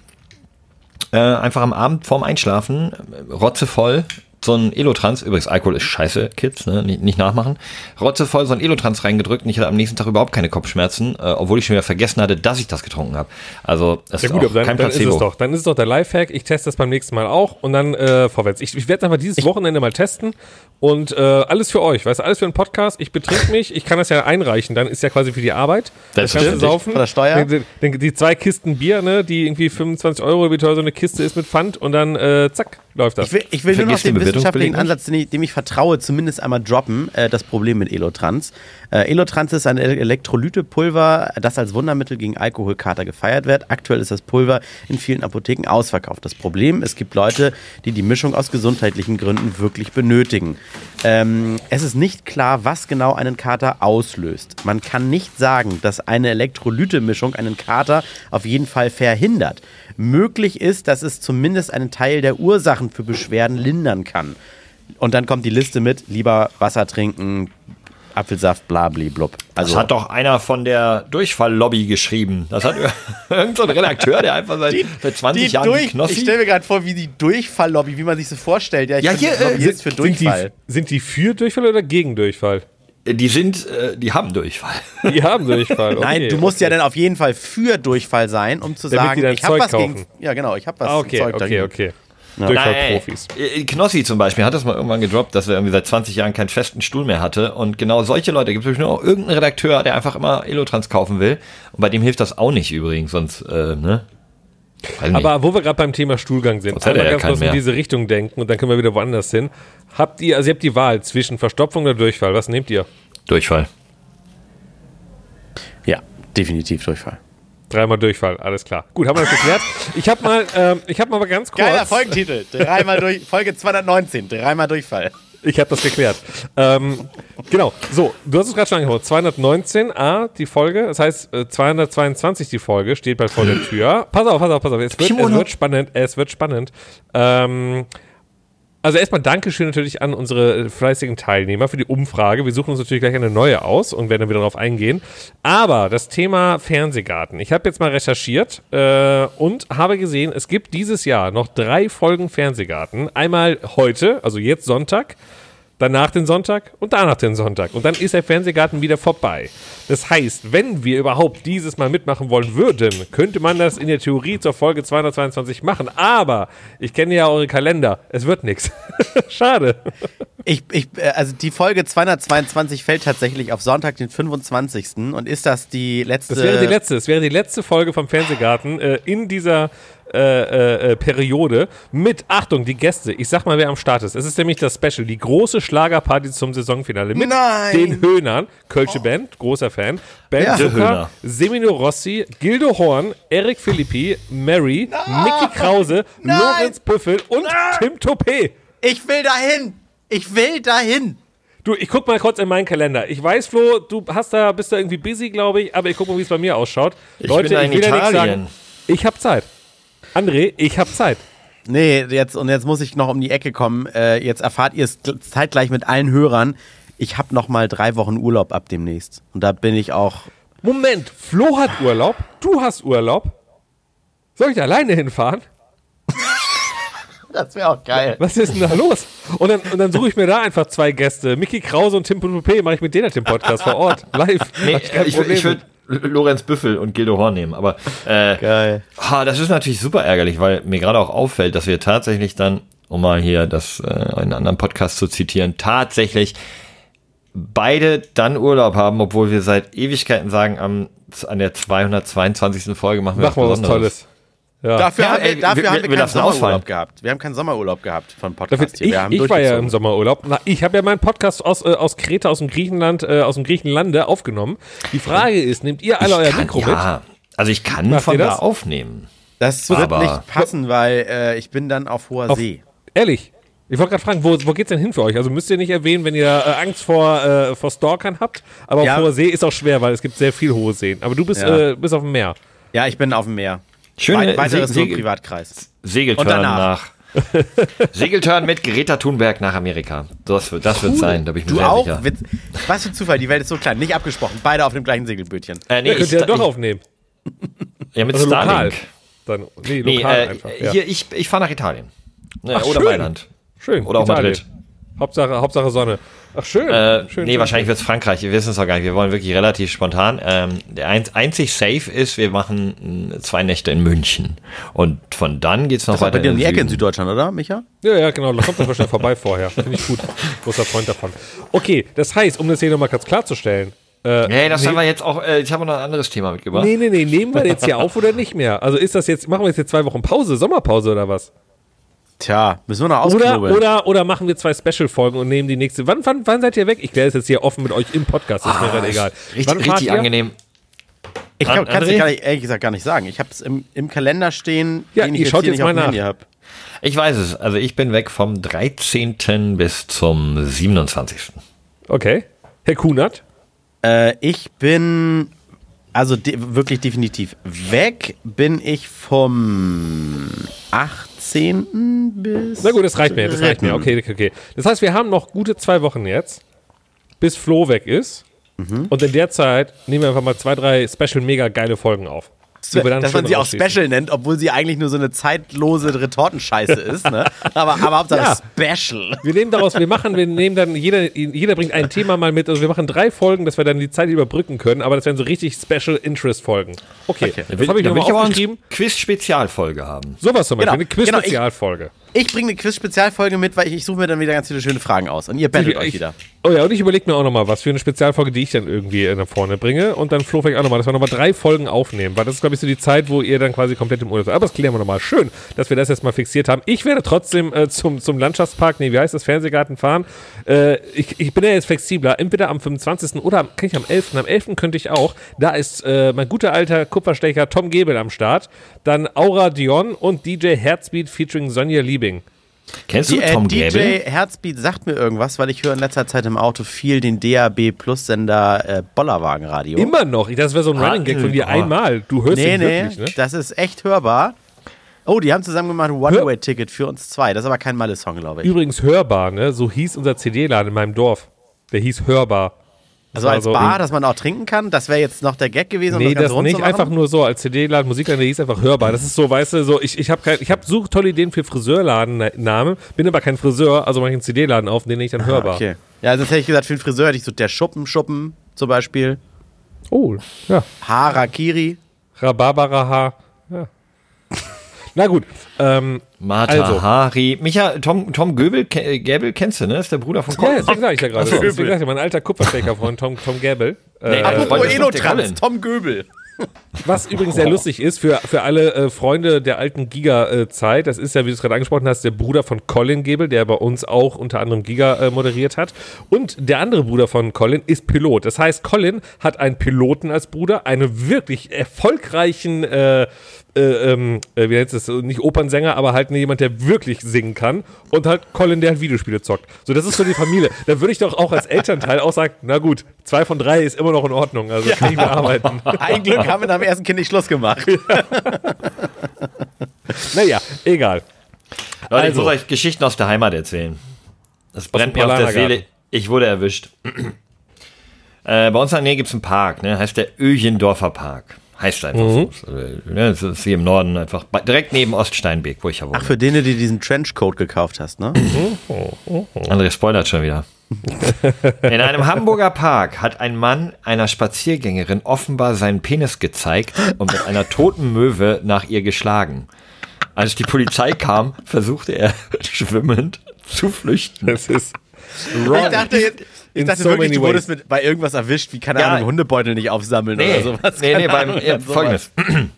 Speaker 3: Äh, einfach am Abend vorm Einschlafen, äh, rotzevoll, so ein Elotrans, übrigens Alkohol ist scheiße, Kids, ne? nicht, nicht nachmachen, rotzevoll so ein Elotrans reingedrückt und ich hatte am nächsten Tag überhaupt keine Kopfschmerzen, äh, obwohl ich schon wieder vergessen hatte, dass ich das getrunken habe. Also es
Speaker 2: Ja
Speaker 3: ist
Speaker 2: gut,
Speaker 3: auch
Speaker 2: aber dann,
Speaker 3: kein
Speaker 2: dann ist
Speaker 3: Placebo.
Speaker 2: es doch. Dann ist es doch der Lifehack. Ich teste das beim nächsten Mal auch und dann äh, vorwärts. Ich, ich werde einfach dieses Wochenende mal testen und äh, alles für euch. Weißt du, alles für einen Podcast. Ich betrink mich. Ich kann das ja einreichen. Dann ist ja quasi für die Arbeit. Das kannst du saufen.
Speaker 1: Von der Steuer?
Speaker 2: Die, die, die zwei Kisten Bier, ne, die irgendwie 25 Euro, wie teuer so eine Kiste ist mit Pfand und dann äh, zack, läuft das.
Speaker 1: Ich will, ich will nur noch
Speaker 3: den
Speaker 1: wissenschaftlichen Ansatz, den ich, dem ich vertraue, zumindest einmal droppen. Äh, das Problem mit Elotrans. Äh, Elotrans ist ein El- Elektrolytepulver, das als Wundermittel gegen Alkoholkater gefeiert wird. Aktuell ist das Pulver in vielen Apotheken ausverkauft. Das Problem, es gibt Leute, die die Mischung aus gesundheitlichen Gründen wirklich benötigen. Ähm, es ist nicht klar, was genau einen Kater auslöst. Man kann nicht sagen, dass eine Elektrolytemischung einen Kater auf jeden Fall verhindert. Möglich ist, dass es zumindest einen Teil der Ursachen für Beschwerden lindern kann. Und dann kommt die Liste mit, lieber Wasser trinken, Apfelsaft, blabli, blub.
Speaker 3: Das
Speaker 1: Also,
Speaker 3: hat doch einer von der Durchfalllobby geschrieben. Das hat irgendein so Redakteur, der einfach seit, seit 20 Jahren die
Speaker 1: durch, ich
Speaker 3: Knossi...
Speaker 1: stelle mir gerade vor, wie die Durchfalllobby, wie man sich so vorstellt. Ja, ich
Speaker 3: Ja, hier, äh,
Speaker 1: Lobbyist für
Speaker 2: sind, die,
Speaker 1: Durchfall.
Speaker 2: sind die für Durchfall oder gegen Durchfall?
Speaker 3: Die sind, äh, die haben Durchfall.
Speaker 2: Die haben Durchfall. Okay,
Speaker 1: Nein, du musst
Speaker 2: okay.
Speaker 1: ja dann auf jeden Fall für Durchfall sein, um zu
Speaker 2: Damit
Speaker 1: sagen,
Speaker 2: die dein
Speaker 1: ich habe was gegen.
Speaker 2: kaufen.
Speaker 1: Ja, genau, ich habe was
Speaker 2: Ah, okay,
Speaker 1: Zeug
Speaker 2: okay,
Speaker 1: dagegen.
Speaker 2: okay.
Speaker 3: Nein,
Speaker 2: Durchfallprofis.
Speaker 3: äh, Knossi zum Beispiel hat das mal irgendwann gedroppt, dass er irgendwie seit 20 Jahren keinen festen Stuhl mehr hatte. Und genau solche Leute gibt es nur auch irgendeinen Redakteur, der einfach immer Elotrans kaufen will. Und bei dem hilft das auch nicht übrigens, sonst, äh, ne? Weiß nicht.
Speaker 2: Aber wo wir gerade beim Thema Stuhlgang sind, einmal
Speaker 3: ja
Speaker 2: ganz kurz in diese Richtung denken und dann können wir wieder woanders hin. Habt ihr, also ihr habt die Wahl zwischen Verstopfung oder Durchfall. Was nehmt ihr?
Speaker 3: Durchfall.
Speaker 1: Ja, definitiv Durchfall.
Speaker 2: Dreimal Durchfall, alles klar. Gut, haben wir das geklärt. Ich habe mal, ähm, ich habe mal ganz kurz.
Speaker 1: Geiler Folgentitel. Dreimal durch, Folge 219. Dreimal Durchfall.
Speaker 2: Ich habe das geklärt. ähm, genau. So, du hast es gerade schon angesprochen. 219 A, die Folge. Das heißt, äh, 222 die Folge steht bald vor der Tür. Pass auf, pass auf, pass auf. Es wird, es wird spannend. Es wird spannend. Ähm, also erstmal Dankeschön natürlich an unsere äh, fleißigen Teilnehmer für die Umfrage. Wir suchen uns natürlich gleich eine neue aus und werden dann wieder darauf eingehen. Aber das Thema Fernsehgarten. Ich habe jetzt mal recherchiert äh, und habe gesehen, es gibt dieses Jahr noch drei Folgen Fernsehgarten. Einmal heute, also jetzt Sonntag, danach den Sonntag und danach den Sonntag. Und dann ist der Fernsehgarten wieder vorbei. Das heißt, wenn wir überhaupt dieses Mal mitmachen wollen würden, könnte man das in der Theorie zur Folge 222 machen. Aber ich kenne ja eure Kalender. Es wird nichts. Schade.
Speaker 1: Ich, ich, äh, also die Folge 222 fällt tatsächlich auf Sonntag, den 25. Und ist das die letzte?
Speaker 2: Das wäre die letzte. Das wäre die letzte Folge vom Fernsehgarten äh, in dieser äh, äh, äh, Periode mit, Achtung, die Gäste. Ich sag mal, wer am Start ist. Es ist nämlich das Special, die große Schlagerparty zum Saisonfinale mit
Speaker 1: Nein!
Speaker 2: den Höhnern, Kölsche Band, großer Fan, Ben
Speaker 1: Ja.
Speaker 2: Zucker,
Speaker 3: Höhner.
Speaker 2: Semino Rossi, Gildo Horn, Eric Philippi, Mary, Mickey Krause,
Speaker 1: Nein!
Speaker 2: Lorenz Büffel und Tim Topé.
Speaker 1: Ich will dahin. Ich will dahin.
Speaker 2: Du, ich guck mal kurz in meinen Kalender. Ich weiß, Flo, du hast da, bist da irgendwie busy, glaube ich, aber ich guck mal, wie es bei mir ausschaut.
Speaker 3: Ich
Speaker 2: Leute,
Speaker 3: bin
Speaker 2: ich
Speaker 3: in
Speaker 2: will ja nichts
Speaker 3: Italien.
Speaker 2: sagen. Ich habe Zeit. André, ich habe Zeit.
Speaker 1: Nee, jetzt und jetzt muss ich noch um die Ecke kommen. Äh, jetzt erfahrt ihr es gl- zeitgleich mit allen Hörern. Ich habe noch mal drei Wochen Urlaub ab demnächst. Und da bin ich auch.
Speaker 2: Moment, Flo hat Urlaub, du hast Urlaub. Soll ich alleine hinfahren?
Speaker 1: Das wäre auch geil.
Speaker 2: Was ist denn da los? Und dann, und dann suche ich mir da einfach zwei Gäste. Mickey Krause und Tim Poupé mache ich mit denen den Podcast vor Ort, live.
Speaker 3: Nee,
Speaker 2: Hab ich kein
Speaker 3: ich,
Speaker 2: Problem
Speaker 3: ich würde Lorenz Büffel und Gildo Horn nehmen, aber äh,
Speaker 1: Geil.
Speaker 3: ah, das ist natürlich super ärgerlich, weil mir gerade auch auffällt, dass wir tatsächlich dann, um mal hier das äh, einen anderen Podcast zu zitieren, tatsächlich beide dann Urlaub haben, obwohl wir seit Ewigkeiten sagen, am, an der 222. Folge machen wir
Speaker 2: wir was
Speaker 3: Besonderes.
Speaker 2: Tolles. Ja.
Speaker 1: Dafür,
Speaker 3: Ja,
Speaker 1: haben, wir,
Speaker 3: ey,
Speaker 1: dafür
Speaker 3: wir-
Speaker 1: haben
Speaker 3: wir
Speaker 1: wir keinen
Speaker 3: lassen ausfallen.
Speaker 1: Sommerurlaub gehabt. Wir haben keinen Sommerurlaub gehabt von
Speaker 2: Dafür,
Speaker 1: Podcast hier.
Speaker 2: ich ich war ja im Sommerurlaub. Na, ich habe ja meinen Podcast aus, äh, aus Kreta, aus dem Griechenland, äh, aus dem Griechenlande aufgenommen. Die Frage ist, nehmt ihr alle
Speaker 3: Ich
Speaker 2: euer
Speaker 3: kann,
Speaker 2: Mikro mit?
Speaker 3: ja, also ich kann
Speaker 2: Macht
Speaker 3: von da
Speaker 2: das?
Speaker 3: aufnehmen.
Speaker 1: Das wird
Speaker 3: Aber-
Speaker 1: nicht passen, weil äh, ich bin dann auf hoher
Speaker 2: Auf-
Speaker 1: See.
Speaker 2: Ehrlich? Ich wollte gerade fragen, wo, wo geht's denn hin für euch? Also müsst ihr nicht erwähnen, wenn ihr äh, Angst vor, äh, vor Stalkern habt, aber
Speaker 1: Ja.
Speaker 2: auf hoher See ist auch schwer, weil es gibt sehr viel hohe Seen. Aber du bist,
Speaker 1: Ja.
Speaker 2: äh, bist auf dem Meer.
Speaker 1: Ja, ich bin auf dem Meer.
Speaker 3: Schöne
Speaker 1: Wei- weiteres
Speaker 3: Se-
Speaker 1: Privatkreis.
Speaker 3: Segeltörn
Speaker 1: Und danach.
Speaker 3: nach. Segeltörn mit Greta Thunberg nach Amerika. Das wird, das wird sein, da bin ich mir
Speaker 1: Du
Speaker 3: sehr
Speaker 1: auch?
Speaker 3: sicher.
Speaker 1: Witz. Was für ein Zufall, die Welt ist so klein. Nicht abgesprochen. Beide auf dem gleichen Segelbötchen.
Speaker 3: Äh, nee,
Speaker 2: Ja, könnt ihr ja doch
Speaker 3: ich,
Speaker 2: aufnehmen.
Speaker 3: ja, mit
Speaker 2: Also lokal.
Speaker 3: Starlink.
Speaker 2: Dann, nee,
Speaker 3: Nee,
Speaker 2: lokal
Speaker 3: äh,
Speaker 2: einfach. Ja.
Speaker 3: hier, ich, ich fahre nach Italien. Ne,
Speaker 2: Ach,
Speaker 3: oder
Speaker 2: schön.
Speaker 3: Mailand.
Speaker 2: Schön.
Speaker 3: Oder auch
Speaker 2: Italien.
Speaker 3: Madrid.
Speaker 2: Hauptsache, Hauptsache Sonne. Ach, schön.
Speaker 3: Äh,
Speaker 2: schön
Speaker 3: nee,
Speaker 2: schön,
Speaker 3: wahrscheinlich wird es Frankreich. Wir wissen es doch gar nicht. Wir wollen wirklich relativ spontan. Ähm, der ein, einzig safe ist, wir machen mh, zwei Nächte in München. Und von dann geht's noch
Speaker 1: Das war bei
Speaker 3: weiter
Speaker 1: dir um die Ecke in. Süddeutschland, oder, Micha?
Speaker 2: Ja, ja, genau. Da kommt doch mal schnell vorbei vorher. Finde ich gut. Großer Freund davon. Okay, das heißt, um das hier nochmal ganz klarzustellen. Äh,
Speaker 3: Nee, das
Speaker 2: nehm-
Speaker 3: haben wir jetzt auch. Äh, ich habe noch ein anderes Thema mitgebracht.
Speaker 2: Nee, nee, nee, nehmen wir jetzt hier auf oder nicht mehr? Also ist das jetzt, machen wir jetzt hier zwei Wochen Pause, Sommerpause oder was?
Speaker 1: Tja, müssen wir noch
Speaker 2: Oder, oder, oder machen wir zwei Special-Folgen und nehmen die nächste. Wann, wann, wann seid ihr weg? Ich kläre es jetzt hier offen mit euch im Podcast, ist mir gerade egal.
Speaker 3: Richtig, richtig
Speaker 2: ihr?
Speaker 3: angenehm.
Speaker 1: ich kann es ehrlich gesagt gar nicht sagen. Ich habe es im, im Kalender stehen,
Speaker 2: Ja,
Speaker 1: den ich
Speaker 2: ihr
Speaker 1: jetzt
Speaker 2: jetzt
Speaker 1: nicht auf
Speaker 2: mal.
Speaker 1: Handy habe.
Speaker 3: Ich weiß es. Also ich bin weg vom 13. bis zum 27.
Speaker 2: Okay. Herr Kunert?
Speaker 1: Äh, ich bin, also de wirklich definitiv weg bin ich vom 18. bis.
Speaker 2: Na gut, das reicht mir, das reicht mir. Okay, okay, okay. Das heißt, wir haben noch gute zwei Wochen jetzt, bis Flo weg ist.
Speaker 1: Mhm.
Speaker 2: Und in der Zeit nehmen wir einfach mal zwei, drei special mega geile Folgen auf.
Speaker 1: Dass man sie auch. Special nennt, obwohl sie eigentlich nur so eine zeitlose Retortenscheiße ist. Ne? Aber, aber Hauptsache
Speaker 2: Ja.
Speaker 1: Special.
Speaker 2: Wir nehmen daraus, wir machen, wir nehmen dann, jeder, jeder bringt ein Thema mal mit. Also wir machen drei Folgen, dass wir dann die Zeit überbrücken können, aber das wären so richtig Special Interest Folgen. Okay,
Speaker 1: Okay.
Speaker 2: das habe ich
Speaker 3: ich aber
Speaker 2: aufgeschrieben.
Speaker 3: eine Quiz-Spezialfolge haben.
Speaker 2: Sowas zum Beispiel,
Speaker 1: Genau,
Speaker 2: eine Quiz-Spezialfolge.
Speaker 1: Ich bringe eine Quiz-Spezialfolge mit, weil ich, ich suche mir dann wieder ganz viele schöne Fragen aus. Und ihr battelt euch wieder.
Speaker 2: Oh ja, und ich überlege mir auch nochmal was für eine Spezialfolge, die ich dann irgendwie nach vorne bringe. Und dann Flo vielleicht auch nochmal, dass wir nochmal drei Folgen aufnehmen. Weil das ist, glaube ich, so die Zeit, wo ihr dann quasi komplett im Urlaub seid. Aber das klären wir nochmal. Schön, dass wir das jetzt mal fixiert haben. Ich werde trotzdem äh, zum, zum Landschaftspark, nee, wie heißt das, Fernsehgarten fahren. Äh, ich, ich bin ja jetzt flexibler. Entweder am 25. oder am, kann ich am 11. Am 11. könnte ich auch. Da ist äh, mein guter alter Kupferstecher Tom Gebel am Start. Dann Aura Dion und DJ Herzbeat featuring Sonja Liebing.
Speaker 3: Kennst
Speaker 1: Die,
Speaker 3: du
Speaker 1: äh,
Speaker 3: Tom
Speaker 1: DJ
Speaker 3: Gäbel?
Speaker 1: Herzbeat sagt mir irgendwas, weil ich höre in letzter Zeit im Auto viel den DAB Plus Sender äh, Bollerwagenradio.
Speaker 2: Immer noch. Das wäre so ein
Speaker 3: Ah,
Speaker 2: Running Gag von dir
Speaker 3: oh.
Speaker 2: einmal. Du hörst
Speaker 1: Nee,
Speaker 2: ihn
Speaker 1: nee,
Speaker 2: wirklich, ne?
Speaker 1: das ist echt hörbar. Oh, die haben zusammen gemacht One-Way-Ticket für uns zwei. Das ist aber kein Malle-Song, glaube ich.
Speaker 2: Übrigens hörbar, ne? So hieß unser CD-Laden in meinem Dorf. Der hieß hörbar.
Speaker 1: Also als
Speaker 2: also
Speaker 1: Bar, dass man auch trinken kann, das wäre jetzt noch der Gag gewesen, um
Speaker 2: Nee,
Speaker 1: das Ganze
Speaker 2: das
Speaker 1: rund
Speaker 2: nicht einfach nur so als CD-Laden, Musikladen, der hieß einfach hörbar. Das ist so, weißt du, so ich, ich habe ich hab so tolle Ideen für Friseurladen-Namen, bin aber kein Friseur, also mache ich einen CD-Laden auf, den ich dann hörbar.
Speaker 1: Okay. Ja, sonst hätte ich gesagt, für den Friseur hätte ich so der Schuppen, Schuppen zum Beispiel.
Speaker 2: Oh, ja.
Speaker 1: Harakiri.
Speaker 2: Rhabarbaraha. Ja. Na gut. Ähm,
Speaker 3: Martha
Speaker 2: Also.
Speaker 3: Hari. Micha, Tom, Tom Göbel, äh, Gäbel kennst du, ne? Ist der Bruder von
Speaker 2: ja,
Speaker 3: Colin.
Speaker 2: deswegen sage ich ja gerade. Deswegen sag ich ja, mein alter Kupferstecher-Freund Tom, Tom Gäbel.
Speaker 3: Nee,
Speaker 2: Äh,
Speaker 1: Apropos
Speaker 3: das
Speaker 1: Enotrans. Tom Göbel.
Speaker 2: Was übrigens sehr lustig ist für, für alle äh, Freunde der alten Giga-Zeit, das ist ja, wie du es gerade angesprochen hast, der Bruder von Colin Gebel, der bei uns auch unter anderem Giga äh, moderiert hat. Und der andere Bruder von Colin ist Pilot. Das heißt, Colin hat einen Piloten als Bruder, einen wirklich erfolgreichen, äh, äh, ähm, äh, wie nennt es, nicht Opernsänger, aber halt jemand, der wirklich singen kann. Und halt Colin, der halt Videospiele zockt. So, das ist so die Familie. Da würde ich doch auch als Elternteil auch sagen, na gut, zwei von drei ist immer noch in Ordnung. Also kann ich mir arbeiten.
Speaker 1: Ein Glück haben wir nach dem ersten Kind nicht Schluss gemacht.
Speaker 2: Naja, egal.
Speaker 3: Leute, ich
Speaker 2: Also.
Speaker 3: muss euch Geschichten aus der Heimat erzählen. Das brennt mir auf der. Seele. Ich wurde erwischt. äh, bei uns in der Nähe gibt es einen Park, ne? heißt der Öchendorfer Park. Heißt einfach
Speaker 2: Mhm.
Speaker 3: so. Also, ne, Das ist hier im Norden einfach direkt neben Oststeinbeek, wo ich ja wohne.
Speaker 1: Ach, für den, die diesen Trenchcoat gekauft hast, ne?
Speaker 3: André spoilert schon wieder. In einem Hamburger Park hat ein Mann einer Spaziergängerin offenbar seinen Penis gezeigt und mit einer toten Möwe nach ihr geschlagen. Als die Polizei kam, versuchte er schwimmend zu flüchten.
Speaker 2: Das ist
Speaker 1: Ich dachte, jetzt, ich dachte
Speaker 2: so
Speaker 1: wirklich, du wurdest mit, bei irgendwas erwischt, wie, keine
Speaker 3: Ja.
Speaker 1: Ahnung, Hundebeutel nicht aufsammeln oder sowas.
Speaker 3: Nee,
Speaker 1: Keine
Speaker 3: nee, beim,
Speaker 1: sowas.
Speaker 3: folgendes.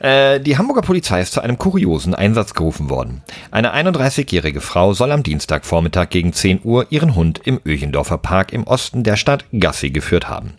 Speaker 3: Äh, Die Hamburger Polizei ist zu einem kuriosen Einsatz gerufen worden. Eine 31-jährige Frau soll am Dienstagvormittag gegen 10 Uhr ihren Hund im Öchendorfer Park im Osten der Stadt Gassi geführt haben.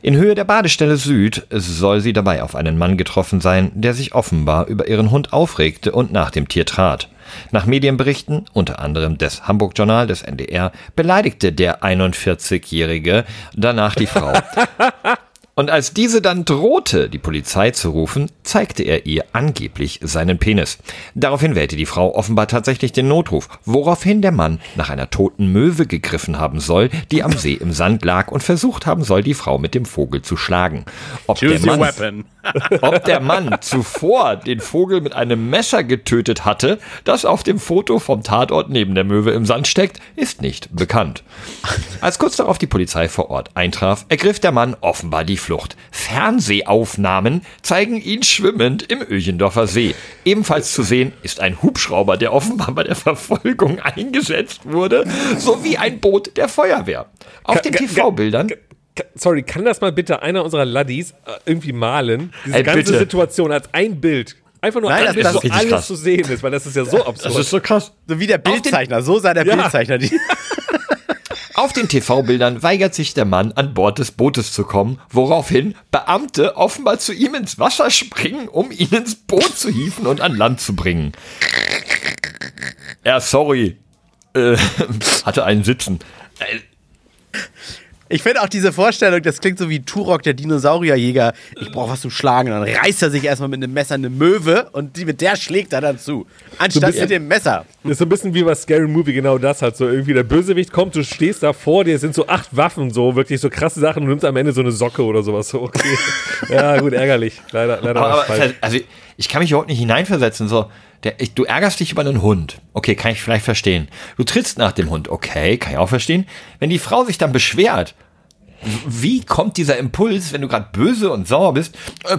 Speaker 3: In Höhe der Badestelle Süd soll sie dabei auf einen Mann getroffen sein, der sich offenbar über ihren Hund aufregte und nach dem Tier trat. Nach Medienberichten, unter anderem des Hamburg Journal des NDR, beleidigte der 41-Jährige danach die Frau. Und als diese dann drohte, die Polizei zu rufen, zeigte er ihr angeblich seinen Penis. Daraufhin wählte die Frau offenbar tatsächlich den Notruf, woraufhin der Mann nach einer toten Möwe gegriffen haben soll, die am See im Sand lag und versucht haben soll, die Frau mit dem Vogel zu schlagen. Ob der Mann ob der Mann zuvor den Vogel mit einem Messer getötet hatte, das auf dem Foto vom Tatort neben der Möwe im Sand steckt, ist nicht bekannt. Als kurz darauf die Polizei vor Ort eintraf, ergriff der Mann offenbar die Flucht. Fernsehaufnahmen zeigen ihn schwimmend im Öchendorfer See. Ebenfalls zu sehen ist ein Hubschrauber, der offenbar bei der Verfolgung eingesetzt wurde, sowie ein Boot der Feuerwehr. Auf den TV-Bildern
Speaker 2: Sorry, kann das mal bitte einer unserer Laddies äh, irgendwie malen? Diese
Speaker 3: Ey,
Speaker 2: ganze
Speaker 3: bitte.
Speaker 2: Situation als ein Bild. Einfach nur
Speaker 1: Nein,
Speaker 2: ein
Speaker 1: das-
Speaker 2: Bild,
Speaker 3: richtig
Speaker 2: alles
Speaker 3: krass.
Speaker 2: zu sehen ist, weil das ist ja so absurd.
Speaker 3: Das ist so krass.
Speaker 1: So wie der Bildzeichner, so sah der
Speaker 2: Ja.
Speaker 1: Bildzeichner. Die
Speaker 3: Auf den TV-Bildern weigert sich der Mann, an Bord des Bootes zu kommen, woraufhin Beamte offenbar zu ihm ins Wasser springen, um ihn ins Boot zu hieven und an Land zu bringen. Ja, sorry. Äh, hatte einen Sitzen. Äh,
Speaker 1: Ich finde auch diese Vorstellung, das klingt so wie Turok, der Dinosaurierjäger. Ich brauche was zum Schlagen. Und dann reißt er sich erstmal mit einem Messer eine Möwe und die, mit der schlägt er dann zu. Anstatt
Speaker 2: bisschen-
Speaker 1: mit dem Messer.
Speaker 2: Das ist so ein bisschen wie bei Scary Movie, genau das halt so. Irgendwie der Bösewicht kommt, du stehst da vor dir, es sind so acht Waffen, so wirklich so krasse Sachen und du nimmst am Ende so eine Socke oder sowas. So, okay. ja, gut, ärgerlich. Leider, leider
Speaker 3: aber, aber,
Speaker 2: falsch.
Speaker 3: also, ich kann mich überhaupt nicht hineinversetzen. So, der, ich, du ärgerst dich über einen Hund. Okay, kann ich vielleicht verstehen. Du trittst nach dem Hund. Okay, kann ich auch verstehen. Wenn die Frau sich dann beschwert, wie kommt dieser Impuls, wenn du gerade böse und sauer bist? Äh,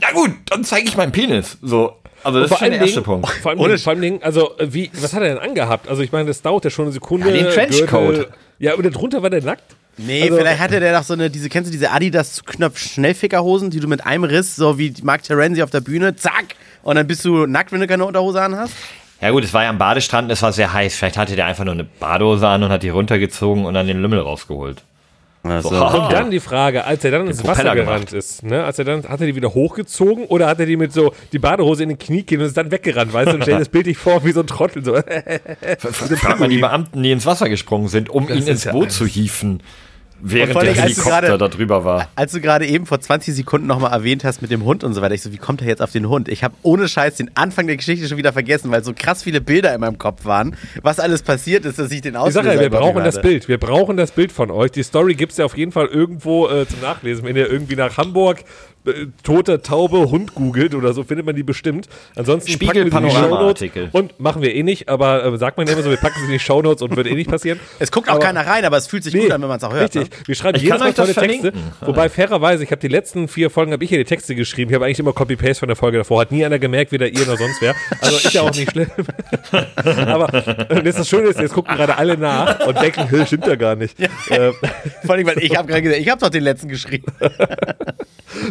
Speaker 3: na gut, dann zeige ich meinen Penis. So, also das ist schon der erste Punkt.
Speaker 2: Vor allem, vor allem Dingen, also äh, wie, was hat er denn angehabt? Also ich meine, das dauert ja schon eine Sekunde.
Speaker 3: Ja, den Trenchcoat.
Speaker 2: Gürtel. Ja, und darunter war der nackt.
Speaker 1: Nee,
Speaker 2: Also-
Speaker 1: vielleicht hatte der doch so eine, diese, kennst du diese Adidas zu Knopf Schnellfickerhosen, die du mit einem Riss, so wie Mark Terenzi auf der Bühne, zack, und dann bist du nackt, wenn du keine Unterhose an hast?
Speaker 3: Ja gut, es war ja am Badestrand, es war sehr heiß. Vielleicht hatte der einfach nur eine Badehose an und hat die runtergezogen und dann den Lümmel rausgeholt.
Speaker 1: Also,
Speaker 2: Und dann die Frage, als er dann ins Wasser gerannt ist, ne, als er dann, hat er die wieder hochgezogen oder hat er die mit so, die Badehose in den Knie gehen und ist dann weggerannt, weißt du, und stell dir das Bild nicht vor wie so ein Trottel, so.
Speaker 3: Fragt man die Beamten, die ins Wasser gesprungen sind, um ihn
Speaker 2: ist
Speaker 3: ins
Speaker 2: ja
Speaker 3: Boot
Speaker 2: alles-
Speaker 3: zu hieven, während
Speaker 1: allem,
Speaker 3: der Helikopter
Speaker 1: gerade-
Speaker 3: da drüber war.
Speaker 1: als du gerade eben vor 20 Sekunden nochmal erwähnt hast mit dem Hund und so weiter, ich so, wie kommt er jetzt auf den Hund? Ich habe ohne Scheiß den Anfang der Geschichte schon wieder vergessen, weil so krass viele Bilder in meinem Kopf waren, was alles passiert ist, dass ich den
Speaker 2: Ich
Speaker 1: Auslöser
Speaker 2: sag ja, wir brauchen das. Bild. Wir brauchen das Bild von euch. Die Story gibt's ja auf jeden Fall irgendwo äh, zum Nachlesen. Wenn ihr irgendwie nach Hamburg äh, tote Taube Hund googelt oder so, findet man die bestimmt. Ansonsten
Speaker 3: Spiegel Panorama-Artikel.
Speaker 2: Und machen wir eh nicht, aber äh, sagt man ja immer so, wir packen sie in die Shownotes und wird eh nicht passieren.
Speaker 1: Es guckt auch
Speaker 2: Aber-
Speaker 1: keiner rein, aber es fühlt sich gut an, wenn man es auch hört.
Speaker 2: Richtig.
Speaker 1: Ne?
Speaker 2: Wir schreiben
Speaker 3: Ich
Speaker 2: jedes Mal tolle Texte. Wobei fairerweise, ich habe die letzten vier Folgen habe ich hier die Texte geschrieben. Ich habe eigentlich immer Copy-Paste von der Folge davor. Hat nie einer gemerkt, weder ihr noch sonst wer. Also ist ja auch nicht schlimm. Aber äh, das, das Schöne ist, jetzt gucken gerade alle nach und denken, "Hä, stimmt ja gar nicht. Ähm,
Speaker 1: Vor allem, weil ich habe gerade gesagt, ich habe doch den letzten geschrieben.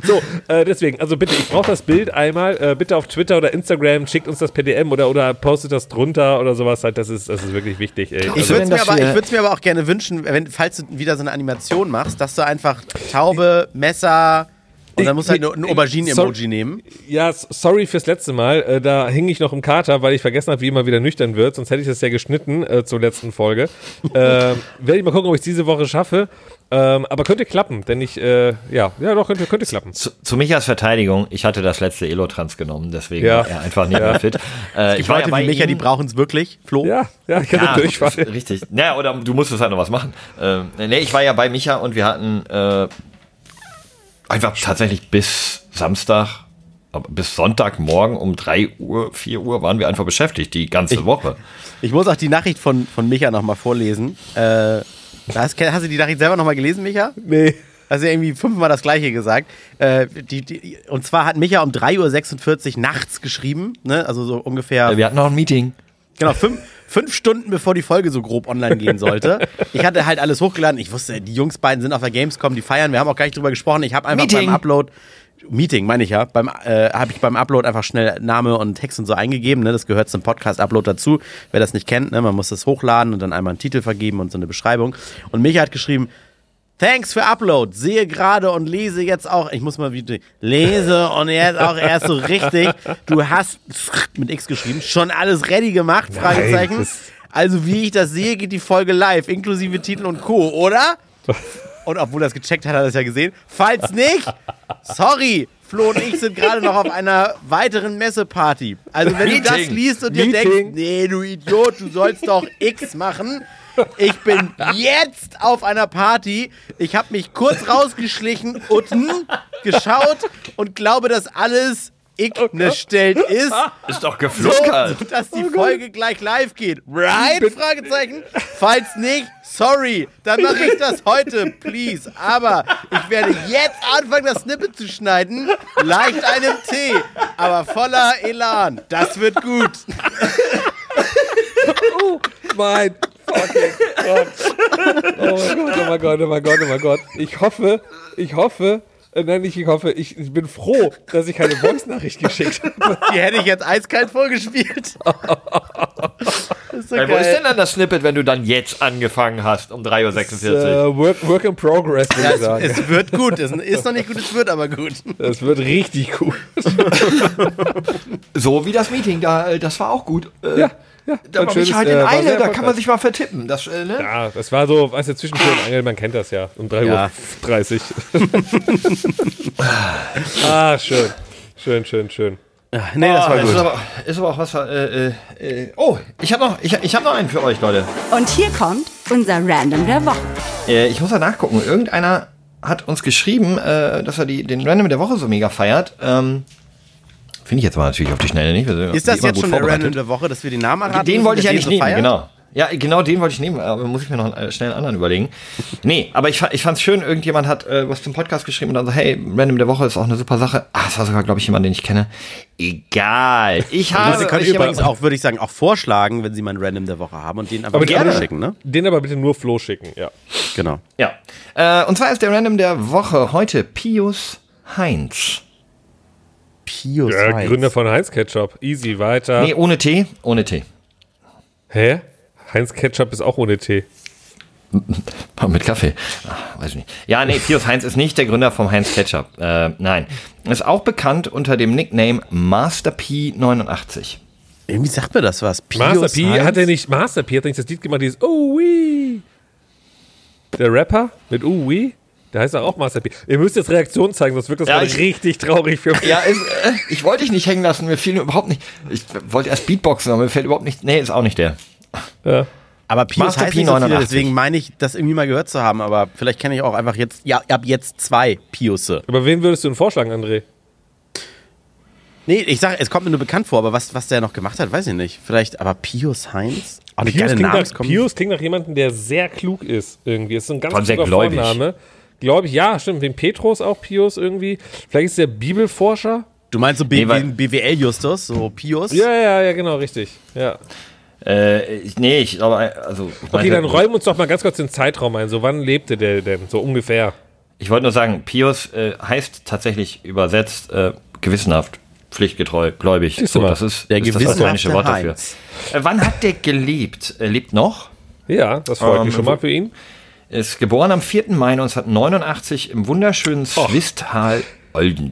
Speaker 2: So, äh, deswegen, also bitte, ich brauche das Bild einmal. Äh, bitte auf Twitter oder Instagram, schickt uns das per DM oder, oder postet das drunter oder sowas. Halt, das, ist, das ist wirklich wichtig. Ey.
Speaker 1: Ich
Speaker 3: Also
Speaker 1: würde es mir, aber- ich mir aber auch gerne wünschen, wenn, falls du wieder so eine Animation machst, dass du einfach Taube, Messer und dann musst du halt nur ein Aubergine-Emoji
Speaker 2: Sorry.
Speaker 1: nehmen.
Speaker 2: Ja, sorry fürs letzte Mal. Äh, da hing ich noch im Kater, weil ich vergessen habe, wie immer wieder nüchtern wird. Sonst hätte ich das ja geschnitten äh, zur letzten Folge. ähm, Werde ich mal gucken, ob ich es diese Woche schaffe. Ähm, aber könnte klappen, denn ich, äh, ja, ja, doch, könnte, könnte klappen.
Speaker 3: Zu, zu Michas Verteidigung, ich hatte das letzte Elotrans genommen, deswegen
Speaker 2: Ja.
Speaker 3: war er einfach nicht mehr fit. Äh,
Speaker 1: Ich
Speaker 3: war ja
Speaker 1: Leute
Speaker 3: bei
Speaker 1: wie Micha, die brauchen es wirklich. Flo?
Speaker 2: Ja, ja, ich hatte
Speaker 3: Ja,
Speaker 2: Durchfall.
Speaker 3: richtig. Ja, oder du musstest halt noch was machen. Ähm, nee, ich war ja bei Micha und wir hatten äh, einfach tatsächlich bis Samstag, bis Sonntagmorgen um 3 Uhr, 4 Uhr waren wir einfach beschäftigt, die ganze Woche.
Speaker 1: Ich muss auch die Nachricht von, von Micha nochmal vorlesen. Äh, hast, hast du die Nachricht selber nochmal gelesen, Micha?
Speaker 2: Nee.
Speaker 1: Also irgendwie fünfmal das gleiche gesagt. Äh, die, die, und zwar hat Micha um 3.46 Uhr nachts geschrieben, ne? also so ungefähr
Speaker 3: Äh, Wir hatten noch ein Meeting.
Speaker 1: Genau, fünf, fünf Stunden bevor die Folge so grob online gehen sollte. Ich hatte halt alles hochgeladen. Ich wusste, die Jungs beiden sind auf der Gamescom, die feiern. Wir haben auch gar nicht drüber gesprochen. Ich habe einfach
Speaker 3: Meeting.
Speaker 1: beim Upload, Meeting meine ich ja, beim äh, habe ich beim Upload einfach schnell Name und Text und so eingegeben. Ne? Das gehört zum Podcast-Upload dazu. Wer das nicht kennt, ne? man muss das hochladen und dann einmal einen Titel vergeben und so eine Beschreibung. Und Micha hat geschrieben, Thanks für Upload. Sehe gerade und lese jetzt auch. Ich muss mal wieder. Lese und jetzt auch erst so richtig. Du hast mit X geschrieben. Schon alles ready gemacht? Fragezeichen. Also wie ich das sehe, geht die Folge live, inklusive Titel und Co. Oder? Und obwohl er es gecheckt hat, hat er es ja gesehen. Falls nicht, sorry, Flo und ich sind gerade noch auf einer weiteren Messeparty. Also wenn du das
Speaker 3: Meeting.
Speaker 1: liest und dir
Speaker 2: Meeting.
Speaker 1: denkst, nee, du Idiot, du sollst doch X machen. Ich bin jetzt auf einer Party. Ich habe mich kurz rausgeschlichen, unten geschaut und glaube, dass alles iggestellt ist.
Speaker 3: Ist doch
Speaker 1: So,
Speaker 3: geflunkert.
Speaker 1: dass die Folge gleich live geht. Right? Fragezeichen. Falls nicht, sorry, dann mache ich das heute, please. Aber ich werde jetzt anfangen, das Snippet zu schneiden. Leicht einem Tee, aber voller Elan. Das wird gut.
Speaker 2: Mein fucking Gott. Oh mein Gott, oh mein Gott, oh mein Gott, oh mein Gott. Ich hoffe, ich hoffe, äh, nein, nicht ich hoffe, ich, ich bin froh, dass ich keine Voice-Nachricht geschickt habe.
Speaker 1: Die hätte ich jetzt eiskalt vorgespielt. Ist so
Speaker 3: Ey, wo ist denn dann das Snippet, wenn du dann jetzt angefangen hast um 3.46 Uhr?
Speaker 2: Äh, work, work in progress, würde
Speaker 1: Ja,
Speaker 2: ich
Speaker 1: es,
Speaker 2: sagen.
Speaker 1: es wird gut. Es ist noch nicht gut, es wird aber gut.
Speaker 2: Das wird richtig gut.
Speaker 3: So wie das Meeting, da, äh, das war auch gut. Äh,
Speaker 2: Ja, ja.
Speaker 3: Da war ich halt
Speaker 2: äh,
Speaker 3: in
Speaker 2: war
Speaker 3: Eile, da kann man sich mal vertippen. Das, äh, ne?
Speaker 2: Ja, das war so, weißt du, zwischen Tür und Angel, man kennt das ja. Um 3.30
Speaker 1: Ja.
Speaker 2: Uhr. 30. ah, schön. Schön, schön, schön.
Speaker 1: Nee, das war
Speaker 3: Ah, ist,
Speaker 1: gut.
Speaker 3: aber, ist aber auch was. Äh, äh, äh, oh, ich habe noch, ich, ich hab noch einen für euch, Leute.
Speaker 4: Und hier kommt unser Random der Woche.
Speaker 3: Äh, ich muss da nachgucken. Irgendeiner hat uns geschrieben, äh, dass er die, den Random der Woche so mega feiert. Ähm, Finde ich jetzt mal natürlich auf die Schnelle nicht.
Speaker 1: Ist das jetzt
Speaker 3: gut
Speaker 1: schon der. Random der Woche, dass wir den Namen erraten
Speaker 3: Den
Speaker 1: müssen,
Speaker 3: wollte ich eigentlich
Speaker 1: den
Speaker 3: nehmen,
Speaker 1: so feiert?
Speaker 3: genau. Ja, genau den wollte ich nehmen, aber muss ich mir noch äh, schnell einen anderen überlegen. Nee, aber ich, ich fand es schön, irgendjemand hat äh, was zum Podcast geschrieben und dann so, hey, Random der Woche ist auch eine super Sache. Ah, das war sogar, glaube ich, jemand, den ich kenne. Egal. Ich habe
Speaker 1: Sie können übrigens auch, würde ich sagen, auch vorschlagen, wenn Sie mal einen Random der Woche haben und den einfach
Speaker 2: Aber
Speaker 3: gerne.
Speaker 1: schicken, ne?
Speaker 2: Den aber bitte nur Flo schicken, ja.
Speaker 1: Genau.
Speaker 3: Ja. Äh, und zwar ist der Random der Woche heute Pius Heinz.
Speaker 1: Pius
Speaker 2: Der
Speaker 1: Heinz.
Speaker 2: Gründer von Heinz Ketchup. Easy, weiter.
Speaker 3: Nee, ohne Tee, ohne Tee.
Speaker 2: Hä? Heinz Ketchup ist auch ohne Tee.
Speaker 3: Mit Kaffee. Ach, weiß ich nicht. Ja, nee, Pius Heinz ist nicht der Gründer vom Heinz Ketchup. Äh, nein. Ist auch bekannt unter dem Nickname Master P89.
Speaker 1: Irgendwie sagt mir das was. Pius
Speaker 2: Master P
Speaker 1: Heinz?
Speaker 2: hat er nicht, Master P hat er nicht das Lied gemacht, dieses Oh wee. Der Rapper mit Oh wee, der heißt auch Master P. Ihr müsst jetzt Reaktion zeigen, sonst wirkt das
Speaker 3: Ja,
Speaker 2: gerade
Speaker 3: ich-
Speaker 2: richtig traurig für mich.
Speaker 3: Ja, ist, äh, ich wollte dich nicht hängen lassen. Mir fiel überhaupt nicht. Ich wollte erst Beatboxen, aber mir fällt überhaupt nicht. Nee, ist auch nicht der.
Speaker 2: Ja.
Speaker 1: Aber Pius
Speaker 3: Master
Speaker 1: heißt nicht so viele,
Speaker 3: P89.
Speaker 1: deswegen meine ich, das irgendwie mal gehört zu haben. Aber vielleicht kenne ich auch einfach jetzt, ja, ab jetzt zwei Piusse.
Speaker 2: Aber wen würdest du denn vorschlagen, André?
Speaker 1: Nee, ich sag, es kommt mir nur bekannt vor, aber was, was der noch gemacht hat, weiß ich nicht. Vielleicht, aber Pius Heinz? Oh,
Speaker 2: Pius klingt, nach, Pius klingt nach jemandem, der sehr klug ist irgendwie. Ist so ein ganz kluger
Speaker 3: gläubig.
Speaker 2: Glaube ich, ja, stimmt. Wegen Petrus auch Pius irgendwie. Vielleicht ist der Bibelforscher.
Speaker 1: Du meinst so B
Speaker 3: Nee,
Speaker 1: BWL-Justus, so Pius?
Speaker 2: Ja, ja, ja, genau, richtig. Ja.
Speaker 3: Äh, ich, nee, ich glaube, also. Ich,
Speaker 2: Okay,
Speaker 3: meinte-
Speaker 2: dann räum uns doch mal ganz kurz den Zeitraum ein. So, wann lebte der denn? So ungefähr.
Speaker 3: ich wollte nur sagen, Pius äh, heißt tatsächlich übersetzt äh, gewissenhaft, pflichtgetreu, gläubig.
Speaker 2: Siehst du
Speaker 3: So,
Speaker 2: mal.
Speaker 3: das ist,
Speaker 1: Der
Speaker 3: ist das
Speaker 1: gewissenhafte
Speaker 3: lateinische Wort dafür. Äh, wann hat der gelebt? Er lebt noch.
Speaker 2: Ja, das freut
Speaker 3: Ähm,
Speaker 2: mich schon mal für ihn.
Speaker 3: Ist geboren am 4. Mai 1989 im wunderschönen Swisttal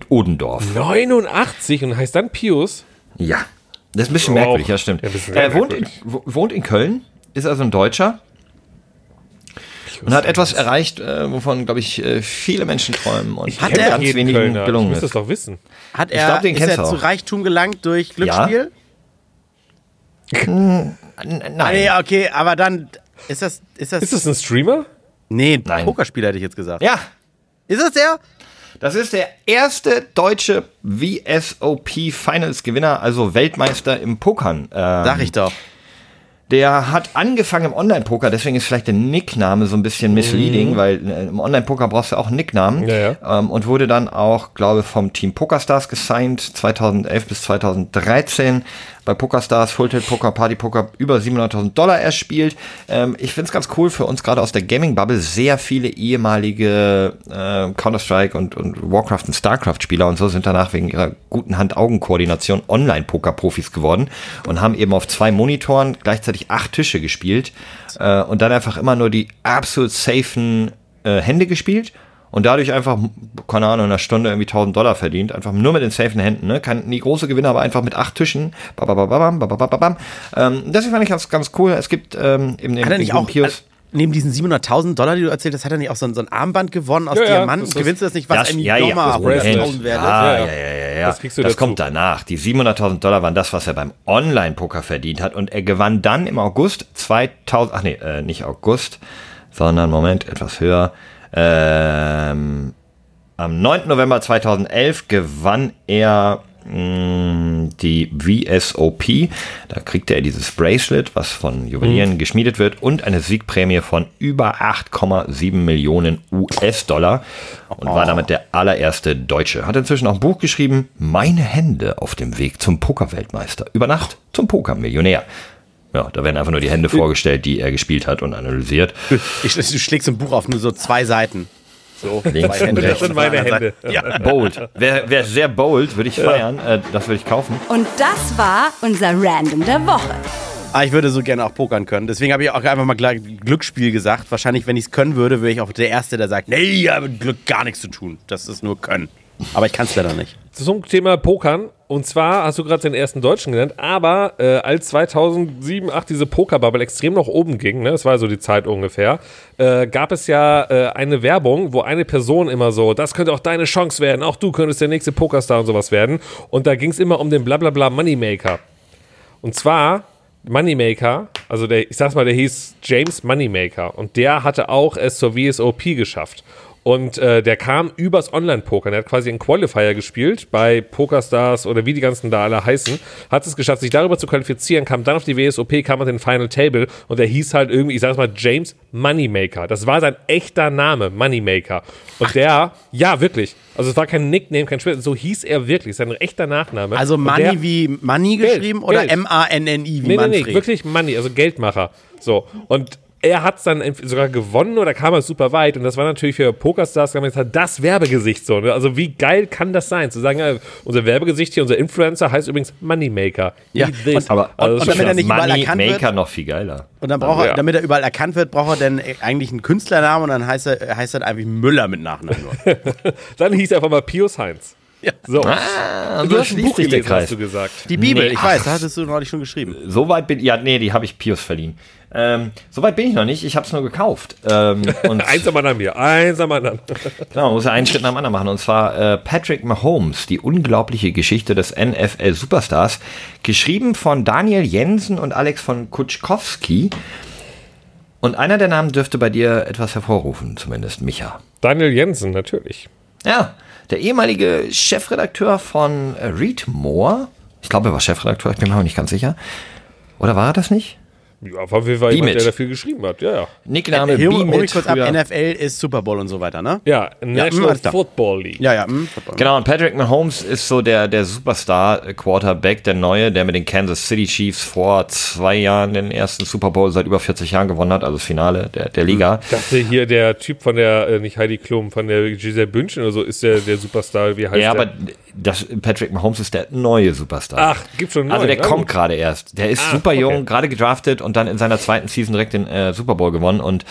Speaker 3: Odendorf.
Speaker 2: 89 und heißt dann Pius.
Speaker 3: Ja. Das ist ein bisschen
Speaker 2: Wow.
Speaker 3: merkwürdig, ja, stimmt.
Speaker 2: Ja,
Speaker 3: er wohnt in, wohnt in Köln, ist also ein Deutscher und hat etwas erreicht, äh, wovon, glaube ich, äh, viele Menschen träumen und
Speaker 1: Hat
Speaker 2: kenn
Speaker 1: er-
Speaker 3: ganz wenigen
Speaker 2: Kölner.
Speaker 3: gelungen
Speaker 2: Ich das doch wissen.
Speaker 1: Hat
Speaker 3: Ich
Speaker 1: er,
Speaker 3: glaub, den
Speaker 1: ist er zu. Reichtum gelangt durch Glücksspiel? Ah,
Speaker 3: Nein.
Speaker 1: nee, okay, aber dann ist das, ist das,
Speaker 2: Ist das ein Streamer?
Speaker 1: Nee,
Speaker 3: Nein.
Speaker 1: Pokerspieler hätte ich jetzt gesagt.
Speaker 3: Ja,
Speaker 1: Ist das der?
Speaker 3: das ist der erste deutsche VSOP Finals Gewinner, also Weltmeister im Pokern. Ähm,
Speaker 1: Sag ich doch.
Speaker 3: Der hat angefangen im Online-Poker, deswegen ist vielleicht der Nickname so ein bisschen misleading, weil äh, im Online-Poker brauchst du auch einen Nicknamen.
Speaker 2: Mhm. Ja, ja.
Speaker 3: Ähm, und wurde dann auch, glaube vom Team PokerStars gesigned, 2011 bis 2013. Bei PokerStars, Full-Tilt Poker, Party Poker über 700.000 Dollar erspielt. Ähm, ich finde es ganz cool für uns gerade aus der Gaming-Bubble, sehr viele ehemalige äh, Counter-Strike und, und Warcraft und Starcraft-Spieler und so sind danach wegen ihrer guten Hand-Augen-Koordination Online-Poker-Profis geworden und haben eben auf zwei Monitoren gleichzeitig acht Tische gespielt äh, und dann einfach immer nur die absolut safen äh, Hände gespielt und dadurch einfach, keine Ahnung, in einer Stunde irgendwie 1000 Dollar verdient. Einfach nur mit den safen Händen, ne? Kein, nie große Gewinner, aber einfach mit acht Tischen. Babababam, babababam. Ähm, das fand ich ganz, ganz cool. Es gibt ähm, eben den,
Speaker 1: Hat er
Speaker 3: den
Speaker 1: auch,
Speaker 3: Pius.
Speaker 1: neben diesen 700.000 Dollar, die du erzählt hast, hat er nicht auch so ein, so ein Armband gewonnen aus
Speaker 2: Ja, ja,
Speaker 1: Diamanten?
Speaker 2: das ist-
Speaker 1: Gewinnst du das nicht, was
Speaker 3: Das,
Speaker 1: ein
Speaker 3: ja, ja,
Speaker 1: Nummer
Speaker 3: das
Speaker 1: 100.000 wert?
Speaker 3: Ah,
Speaker 2: Ja,
Speaker 3: ja,
Speaker 2: ja.
Speaker 3: ja, ja, ja.
Speaker 2: Das kriegst du
Speaker 3: das
Speaker 2: dazu.
Speaker 3: kommt danach. Die 700.000 Dollar waren das, was er beim Online-Poker verdient hat. Und er gewann dann im August 2000, ach nee, äh, nicht August, sondern, Moment, etwas höher. Ähm, am 9. November 2011 gewann er mh, die VSOP. Da kriegte er dieses Bracelet, was von Juwelieren geschmiedet wird, und eine Siegprämie von über 8,7 Millionen US-Dollar und war damit der allererste Deutsche. Hat inzwischen auch ein Buch geschrieben, Meine Hände auf dem Weg zum Pokerweltmeister. Über Nacht zum Pokermillionär. Ja, da werden einfach nur die Hände vorgestellt, die er gespielt hat und analysiert.
Speaker 1: Ich, du schlägst im Buch auf nur so zwei Seiten. So,
Speaker 3: Links
Speaker 1: zwei
Speaker 3: und
Speaker 1: Hände.
Speaker 3: rechts.
Speaker 2: Das sind meine Hände.
Speaker 1: Ja.
Speaker 3: Bold. Wäre wär sehr bold, würde ich feiern. Äh, das würde ich kaufen.
Speaker 4: Und das war unser Random der Woche.
Speaker 1: Ah, ich würde so gerne auch pokern können. Deswegen habe ich auch einfach mal gleich Glücksspiel gesagt. Wahrscheinlich, wenn ich es können würde, wäre ich auch der Erste, der sagt, nee, ja, mit Glück gar nichts zu tun. Das ist nur können. Aber ich kann es leider nicht.
Speaker 2: Zum Thema Pokern. Und zwar hast du gerade den ersten Deutschen genannt, aber äh, als 2007, 2008 diese Pokerbubble extrem nach oben ging, ne, das war so die Zeit ungefähr, äh, gab es ja äh, eine Werbung, wo eine Person immer so, das könnte auch deine Chance werden, auch du könntest der nächste Pokerstar und sowas werden. Und da ging es immer um den blablabla Moneymaker. Und zwar Moneymaker, also der, ich sag's mal, der hieß James Moneymaker und der hatte auch es zur VSOP geschafft. Und äh, der kam übers Online-Poker. Der hat quasi einen Qualifier gespielt bei PokerStars oder wie die ganzen da alle heißen. Hat es geschafft, sich darüber zu qualifizieren, kam dann auf die WSOP, kam auf den Final Table und der hieß halt irgendwie, ich sag's mal, James Moneymaker. Das war sein echter Name, Moneymaker. Und der, ja, wirklich. Also es war kein Nickname, kein Spiel, so hieß er wirklich, sein echter Nachname.
Speaker 1: Also Money
Speaker 2: der-
Speaker 1: wie Money
Speaker 2: Geld,
Speaker 1: geschrieben oder. M-A-N-N-I wie
Speaker 2: Nee, nee,
Speaker 1: Manfred?
Speaker 2: nee, wirklich Money, also Geldmacher. So. Und er hat es dann sogar gewonnen oder kam er super weit. Und das war natürlich für Pokerstars das Werbegesicht so. Ne? Also wie geil kann das sein? Zu sagen, ja, unser Werbegesicht hier, unser Influencer heißt übrigens Moneymaker.
Speaker 1: Ja, und-
Speaker 3: Aber
Speaker 2: also
Speaker 1: und
Speaker 2: das
Speaker 1: damit
Speaker 2: ist
Speaker 1: er nicht überall
Speaker 3: Money
Speaker 1: erkannt wird-
Speaker 3: Maker noch viel geiler.
Speaker 1: Und dann braucht er,
Speaker 2: Ja.
Speaker 1: damit er überall erkannt wird, braucht er dann eigentlich einen Künstlernamen und dann heißt er, heißt er einfach Müller mit Nachnamen nur.
Speaker 2: dann hieß er einfach mal Pius Heinz.
Speaker 1: Ja.
Speaker 2: So.
Speaker 3: Ah,
Speaker 2: du hast ein Buch gelesen, hast du gesagt.
Speaker 1: Die Bibel,
Speaker 3: Nee,
Speaker 1: ich
Speaker 3: ach.
Speaker 1: weiß, da hattest du neulich schon geschrieben.
Speaker 3: Soweit bin ja, nee, die habe ich Pius verliehen. Ähm, Soweit bin ich noch nicht, ich habe es nur gekauft. Ähm, und
Speaker 2: Eins am anderen hier, eins am anderen.
Speaker 3: genau, man muss ja einen Schritt nach dem anderen machen. Und zwar äh, Patrick Mahomes, die unglaubliche Geschichte des NFL-Superstars, geschrieben von Daniel Jensen und Alex von Kutschkowski. Und einer der Namen dürfte bei dir etwas hervorrufen, zumindest Micha.
Speaker 2: Daniel Jensen, natürlich.
Speaker 3: Ja, der ehemalige Chefredakteur von äh, Read More. Ich glaube, er war Chefredakteur, ich bin mir auch nicht ganz sicher. Oder war er das nicht?
Speaker 2: Ja, auf jeden Fall jemand, der da viel geschrieben hat. Ja, ja.
Speaker 3: Nickname
Speaker 1: Hier, hol kurz ab. NFL ist Super Bowl und so weiter, ne?
Speaker 2: Ja, National
Speaker 1: alles klar.
Speaker 2: Football League.
Speaker 1: Ja, ja, hm, Football.
Speaker 3: Genau, und Patrick Mahomes ist so der, der Superstar-Quarterback, der neue, der mit den Kansas City Chiefs vor zwei Jahren den ersten Super Bowl seit über 40 Jahren gewonnen hat, also das Finale der, der Liga.
Speaker 2: Ich dachte hier, der Typ von der, äh, nicht Heidi Klum, von der Giselle Bündchen oder so, ist der, der Superstar, wie heißt
Speaker 3: Ja,
Speaker 2: der?
Speaker 3: aber das, Patrick Mahomes ist der neue Superstar.
Speaker 2: Ach, gibt's schon einen
Speaker 3: Also der
Speaker 2: neuen, na
Speaker 3: kommt gerade erst. Der ist
Speaker 2: Ah,
Speaker 3: super
Speaker 2: okay.
Speaker 3: jung, gerade gedraftet und dann in seiner zweiten Season direkt den äh, Super Bowl gewonnen. Und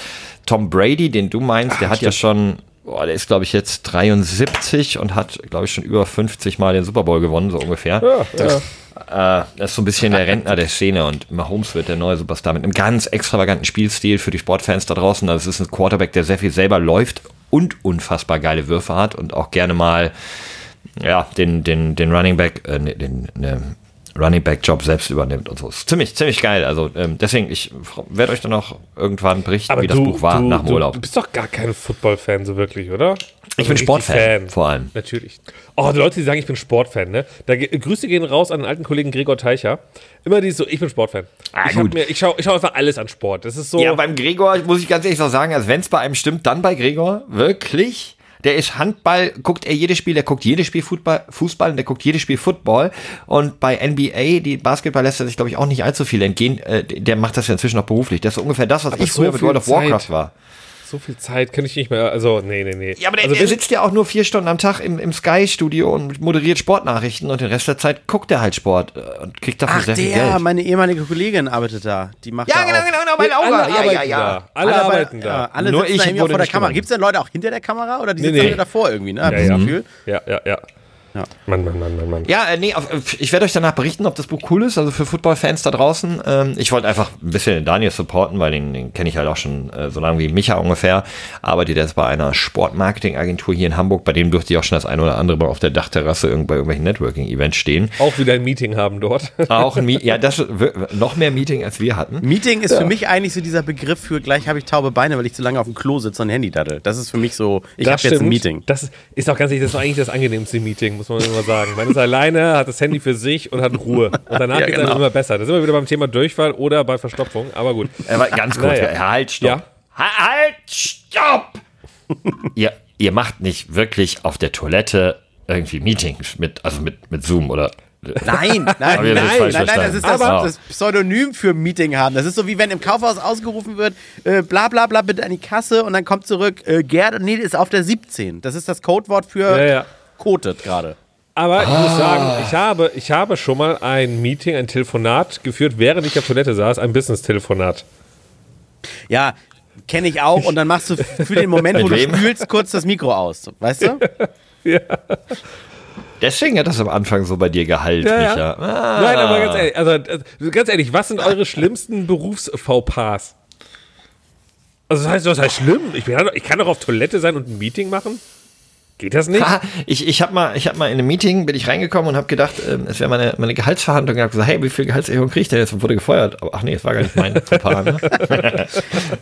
Speaker 3: Tom Brady, den du meinst, der hat ja schon, boah, der ist glaube ich jetzt 73 und hat glaube ich schon über 50 Mal den Super Bowl gewonnen, so ungefähr.
Speaker 2: Ja, ja.
Speaker 3: Äh, das ist so ein bisschen der Rentner der Szene und Mahomes wird der neue Superstar mit einem ganz extravaganten Spielstil für die Sportfans da draußen. Das ist ein Quarterback, der sehr viel selber läuft und unfassbar geile Würfe hat und auch gerne mal ja, den, den, den Running Back, äh, ne, den, ne, Running Back Job selbst übernimmt und so. Ist ziemlich, ziemlich geil. Also ähm, deswegen, ich werde euch dann noch irgendwann berichten,
Speaker 2: Aber
Speaker 3: wie
Speaker 2: du,
Speaker 3: das Buch war
Speaker 2: du,
Speaker 3: nach dem
Speaker 2: du,
Speaker 3: Urlaub.
Speaker 2: Du bist doch gar kein Football-Fan so wirklich, oder? Also
Speaker 3: Ich bin Sportfan, vor allem.
Speaker 2: Natürlich. Oh, die Leute, die sagen, ich bin Sportfan, ne? Da, Grüße gehen raus an den alten Kollegen Gregor Teicher. Immer die so, ich bin Sportfan.
Speaker 3: Ah,
Speaker 2: ich. Mir, ich schaue ich schau einfach alles an Sport. Das ist so.
Speaker 3: Ja, beim Gregor muss ich ganz ehrlich so sagen, also wenn es bei einem stimmt, dann bei Gregor. Wirklich. Der ist Handball, guckt er jedes Spiel, der guckt jedes Spiel Fußball, Fußball und der guckt jedes Spiel Football. Und bei NBA, die Basketball lässt er sich, glaube ich, auch nicht allzu viel entgehen. Äh, der macht das ja inzwischen auch beruflich. Das ist ungefähr das, was ich
Speaker 2: so
Speaker 3: früher mit World of
Speaker 2: Zeit.
Speaker 3: Warcraft war.
Speaker 2: So viel Zeit kann ich nicht mehr. Also, nee, nee, nee.
Speaker 3: Ja, aber der,
Speaker 2: also,
Speaker 3: der sitzt ja auch nur vier Stunden am Tag im, im Sky-Studio und moderiert Sportnachrichten und den Rest der Zeit guckt er halt Sport äh, und kriegt dafür
Speaker 1: Ach,
Speaker 3: sehr viel
Speaker 1: der,
Speaker 3: Geld.
Speaker 1: meine ehemalige Kollegin arbeitet da. Die macht
Speaker 3: Ja,
Speaker 1: da
Speaker 3: genau,
Speaker 1: auch.
Speaker 3: genau, genau, meine
Speaker 2: alle
Speaker 3: Augen. Ja,
Speaker 2: arbeiten
Speaker 3: ja, ja.
Speaker 2: da. Alle,
Speaker 1: bei-
Speaker 2: arbeiten da.
Speaker 1: Ja, alle
Speaker 3: Nur
Speaker 1: sitzen
Speaker 3: ich
Speaker 1: da irgendwie vor der Kamera. Gibt es denn Leute auch hinter der Kamera oder die
Speaker 2: Nee,
Speaker 1: sitzen
Speaker 2: nee.
Speaker 1: alle davor irgendwie, ne? Hab
Speaker 2: Ja, ja.
Speaker 1: Gefühl?
Speaker 2: Ja, ja, ja. Mann, Mann, Mann, Mann, Mann.
Speaker 3: Ja, äh, nee, auf, ich werde euch danach berichten, ob das Buch cool ist, also für Football-Fans da draußen. Ähm, ich wollte einfach ein bisschen den Daniel supporten, weil den, den kenne ich halt auch schon äh, so lange wie Micha ungefähr. Arbeitet jetzt bei einer Sportmarketing-Agentur hier in Hamburg, bei dem durfte ich auch schon das ein oder andere Mal auf der Dachterrasse irgend, bei irgendwelchen Networking-Events stehen.
Speaker 2: Auch wieder ein Meeting haben dort.
Speaker 3: Auch ein Meeting, ja, das noch mehr Meeting als wir hatten.
Speaker 1: Meeting ist für mich eigentlich so dieser Begriff für gleich habe ich taube Beine, weil ich zu lange auf dem Klo sitze und Handy daddel. Das ist für mich so, ich habe jetzt ein. Meeting.
Speaker 2: Das ist auch ganz ehrlich, das ist eigentlich das angenehmste Meeting, muss man immer sagen. Man ist alleine, hat das Handy für sich und hat Ruhe. Und danach
Speaker 1: Ja,
Speaker 2: geht es
Speaker 1: genau.
Speaker 2: immer besser. Da sind wir wieder beim Thema Durchfall oder bei Verstopfung, aber gut.
Speaker 3: Aber ganz kurz,
Speaker 2: Naja.
Speaker 3: ja, halt, stopp.
Speaker 2: Ja.
Speaker 3: Ha- Halt, stopp! ihr, ihr macht nicht wirklich auf der Toilette irgendwie Meetings mit, also mit, mit Zoom oder.
Speaker 1: Nein, nein, nein, nein, nein, das ist das, das Pseudonym für Meeting haben. Das ist so wie wenn im Kaufhaus ausgerufen wird, äh, bla bla bla, bitte an die Kasse und dann kommt zurück, äh, Gerd, nee, ist auf der 17. Das ist das Codewort für
Speaker 2: Ja, ja.
Speaker 1: Kotet gerade.
Speaker 2: Aber ich muss sagen, ich habe, ich habe schon mal ein Meeting, ein Telefonat geführt, während ich auf Toilette saß, ein Business-Telefonat.
Speaker 1: Ja, kenne ich auch. Und dann machst du für den Moment, wo du spülst, kurz das Mikro aus. Weißt du?
Speaker 3: Deswegen hat das am Anfang so bei dir Gehalt,
Speaker 2: Ja, ja.
Speaker 3: Micha. Ah.
Speaker 2: Nein, aber ganz ehrlich, also, äh, ganz ehrlich, was sind eure schlimmsten Berufs-VPAs? Also das heißt, was heißt schlimm? Ich, bin, ja ich kann doch auf Toilette sein und ein Meeting machen? Geht das nicht?
Speaker 3: Ah, ich ich habe mal, ich hab mal in einem Meeting, bin ich reingekommen und habe gedacht, ähm, es wäre meine, meine Gehaltsverhandlung. Ich habe gesagt, hey, wie viel Gehaltserhöhung kriegt der jetzt? Und wurde gefeuert. Aber, ach nee, es war gar nicht mein Fauxpas, ne?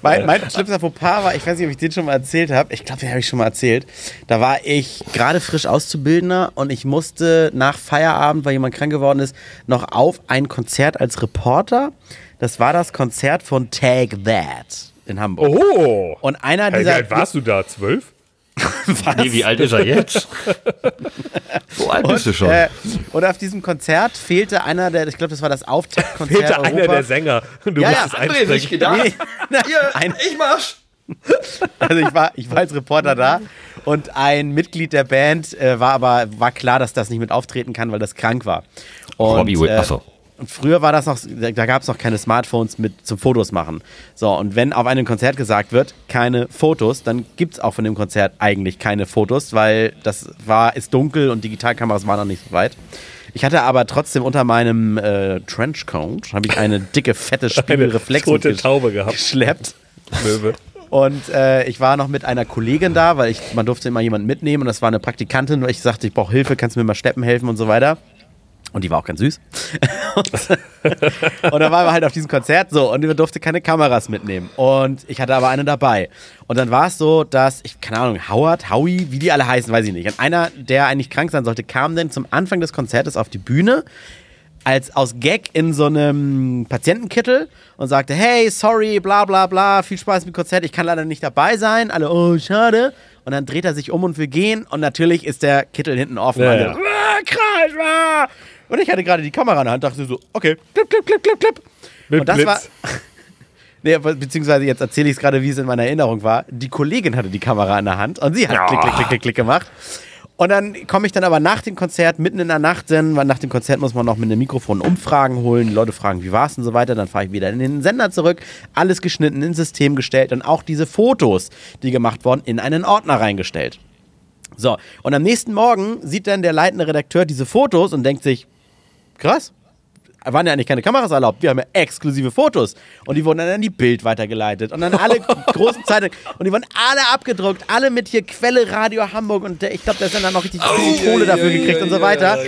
Speaker 1: Mein, mein schlimmster Fauxpas war, ich weiß nicht, ob ich den schon mal erzählt habe. Ich glaube, den habe ich schon mal erzählt. Da war ich gerade frisch Auszubildender und ich musste nach Feierabend, weil jemand krank geworden ist, noch auf ein Konzert als Reporter. Das war das Konzert von Tag That in Hamburg.
Speaker 2: Oh!
Speaker 1: Und einer
Speaker 2: Hey, wie
Speaker 1: dieser.
Speaker 2: alt warst du da? Zwölf?
Speaker 3: Nee, wie alt ist er jetzt? so alt bist du schon.
Speaker 1: Äh, und auf diesem Konzert fehlte einer der, ich glaube, das war das Auftaktkonzert.
Speaker 2: Fehlte einer
Speaker 1: Europa.
Speaker 2: der Sänger. Du
Speaker 1: Ja, ja,
Speaker 2: einsprechen.
Speaker 3: gedacht?
Speaker 1: Nee,
Speaker 3: Hier,
Speaker 1: ein-
Speaker 3: ich mach's.
Speaker 1: Also ich war, ich war als Reporter da und ein Mitglied der Band äh, war aber war klar, dass das nicht mit auftreten kann, weil das krank war. Und,
Speaker 3: Robbie Wi-
Speaker 1: äh. Und früher war das noch, da, gab es noch keine Smartphones mit zum Fotos machen. So, und wenn auf einem Konzert gesagt wird, keine Fotos, dann gibt es auch von dem Konzert eigentlich keine Fotos, weil das war, ist dunkel und Digitalkameras waren noch nicht so weit. Ich hatte aber trotzdem unter meinem äh, Trenchcoat, habe ich eine dicke, fette Spiegelreflex
Speaker 2: tote Taube gehabt.
Speaker 1: geschleppt.
Speaker 2: Möwe.
Speaker 1: Und äh, ich war noch mit einer Kollegin da, weil ich, man durfte immer jemanden mitnehmen und das war eine Praktikantin, weil ich sagte, ich brauche Hilfe, kannst du mir mal steppen helfen und so weiter. Und die war auch ganz süß. und, und dann waren wir halt auf diesem Konzert so und wir durfte keine Kameras mitnehmen. Und ich hatte aber eine dabei. Und dann war es so, dass, ich, keine Ahnung, Howard, Howie, wie die alle heißen, weiß ich nicht. Und einer, der eigentlich krank sein sollte, kam dann zum Anfang des Konzertes auf die Bühne als aus Gag in so einem Patientenkittel und sagte, hey, sorry, bla bla bla, viel Spaß mit dem Konzert, ich kann leider nicht dabei sein. Alle, oh, schade. Und dann dreht er sich um und will gehen und natürlich ist der Kittel hinten offen.
Speaker 2: Ja,
Speaker 1: Alle,
Speaker 2: ja.
Speaker 1: "Ah, krass, ah." Und ich hatte gerade die Kamera in der Hand, dachte so, okay, klipp, klipp, klipp, klipp, klipp.
Speaker 2: Mit
Speaker 1: und das
Speaker 2: Blitz.
Speaker 1: war, nee, beziehungsweise jetzt erzähle ich es gerade, wie es in meiner Erinnerung war. Die Kollegin hatte die Kamera in der Hand und sie hat klick, klick, klick, klick, klick gemacht. Und dann komme ich dann aber nach dem Konzert, mitten in der Nacht, denn weil nach dem Konzert muss man noch mit einem Mikrofon Umfragen holen, die Leute fragen, wie war es und so weiter. Dann fahre ich wieder in den Sender zurück, alles geschnitten, ins System gestellt und auch diese Fotos, die gemacht wurden, in einen Ordner reingestellt. So, und am nächsten Morgen sieht dann der leitende Redakteur diese Fotos und denkt sich, krass, waren ja eigentlich keine Kameras erlaubt. Wir haben ja exklusive Fotos. Und die wurden dann an die Bild weitergeleitet. Und dann alle großen Zeitungen. Und die wurden alle abgedruckt. Alle mit hier Quelle Radio Hamburg. Und ich glaube, der Sender hat noch richtig viel Kohle dafür gekriegt und so weiter.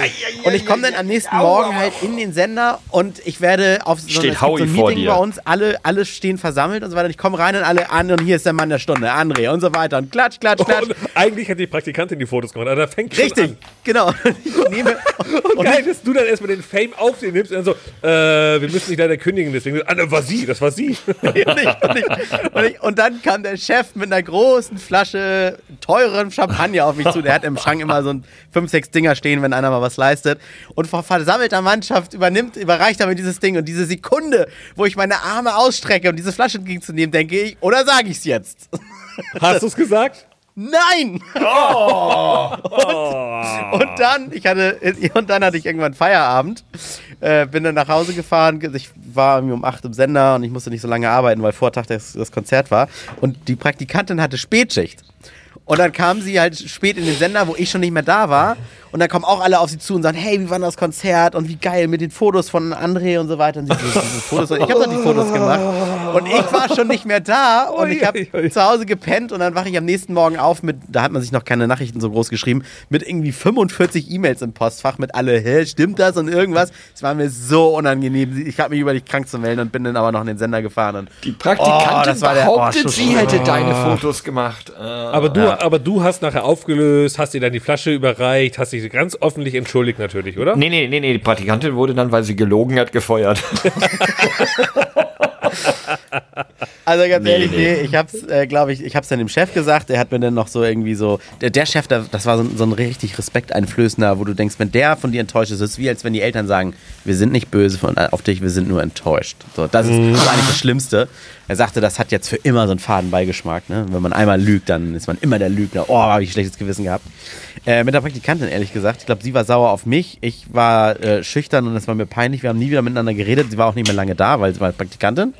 Speaker 1: Und ich komme dann am nächsten Morgen halt in den Sender und ich werde auf so,
Speaker 3: Steht
Speaker 1: so ein Meeting bei uns. Alle, alle stehen versammelt und so weiter. Und ich komme rein und alle an und hier ist der Mann der Stunde, André und so weiter. Und klatsch, klatsch, klatsch.
Speaker 2: Und eigentlich hat die Praktikantin die Fotos gemacht, aber da fängt
Speaker 1: Richtig, genau. Ich nehme,
Speaker 2: Und geil, dass du dann erstmal den Fame auf dir nimmst und dann so, äh, wir müssen dich leider kündigen, deswegen, ah, das war sie, das war sie.
Speaker 1: und, ich, und, ich, und, ich, und dann kam der Chef mit einer großen Flasche teuren Champagner auf mich zu. Der hat im Schrank immer so ein fünf, sechs Dinger stehen, wenn einer mal was leistet. Und vor versammelter Mannschaft übernimmt, überreicht er mir dieses Ding. Und diese Sekunde, wo ich meine Arme ausstrecke, um diese Flasche entgegenzunehmen, denke ich, oder sage ich es jetzt?
Speaker 2: Hast du es gesagt?
Speaker 1: Nein! und, und dann, ich hatte, und dann hatte ich irgendwann Feierabend, äh, bin dann nach Hause gefahren, ich war um 8 im Sender und ich musste nicht so lange arbeiten, weil Vortag das, das Konzert war. Und die Praktikantin hatte Spätschicht. Und dann kam sie halt spät in den Sender, wo ich schon nicht mehr da war. Und dann kommen auch alle auf sie zu und sagen, hey, wie war das Konzert und wie geil mit den Fotos von André und so weiter. Und sie so, diese Fotos, ich habe dann die Fotos gemacht. Und ich war schon nicht mehr da und ich habe zu Hause gepennt und dann wache ich am nächsten Morgen auf mit, da hat man sich noch keine Nachrichten so groß geschrieben, mit irgendwie 45 E-Mails im Postfach mit alle, hä, stimmt das und irgendwas. Es war mir so unangenehm. Ich habe mich überlegt, krank zu melden und bin dann aber noch in den Sender gefahren. Und
Speaker 3: Die Praktikantin
Speaker 1: Oh, das war der- oh,
Speaker 3: behauptet, sie hätte deine Fotos gemacht. Äh,
Speaker 2: Aber du, aber du hast nachher aufgelöst, hast ihr dann die Flasche überreicht, hast dich ganz öffentlich entschuldigt natürlich, oder?
Speaker 3: Nee, nee, nee, nee, die Praktikantin wurde dann, weil sie gelogen hat, gefeuert.
Speaker 1: Also ganz
Speaker 3: Nee,
Speaker 1: ehrlich,
Speaker 3: nee.
Speaker 1: nee, ich hab's, äh, glaube ich, ich hab's dann dem Chef gesagt, der hat mir dann noch so irgendwie so, der, der Chef, das war so, ein- so ein richtig respekteinflößender, wo du denkst, wenn der von dir enttäuscht ist, ist es wie als wenn die Eltern sagen, wir sind nicht böse von, auf dich, wir sind nur enttäuscht. So, das ist so eigentlich das Schlimmste. Er sagte, das hat jetzt für immer so einen faden Beigeschmack, ne? Wenn man einmal lügt, dann ist man immer der Lügner. Oh, habe ich ein schlechtes Gewissen gehabt. Äh, mit der Praktikantin, ehrlich gesagt, ich glaube, sie war sauer auf mich. Ich war äh, schüchtern und es war mir peinlich. Wir haben nie wieder miteinander geredet. Sie war auch nicht mehr lange da, weil sie war Praktikantin.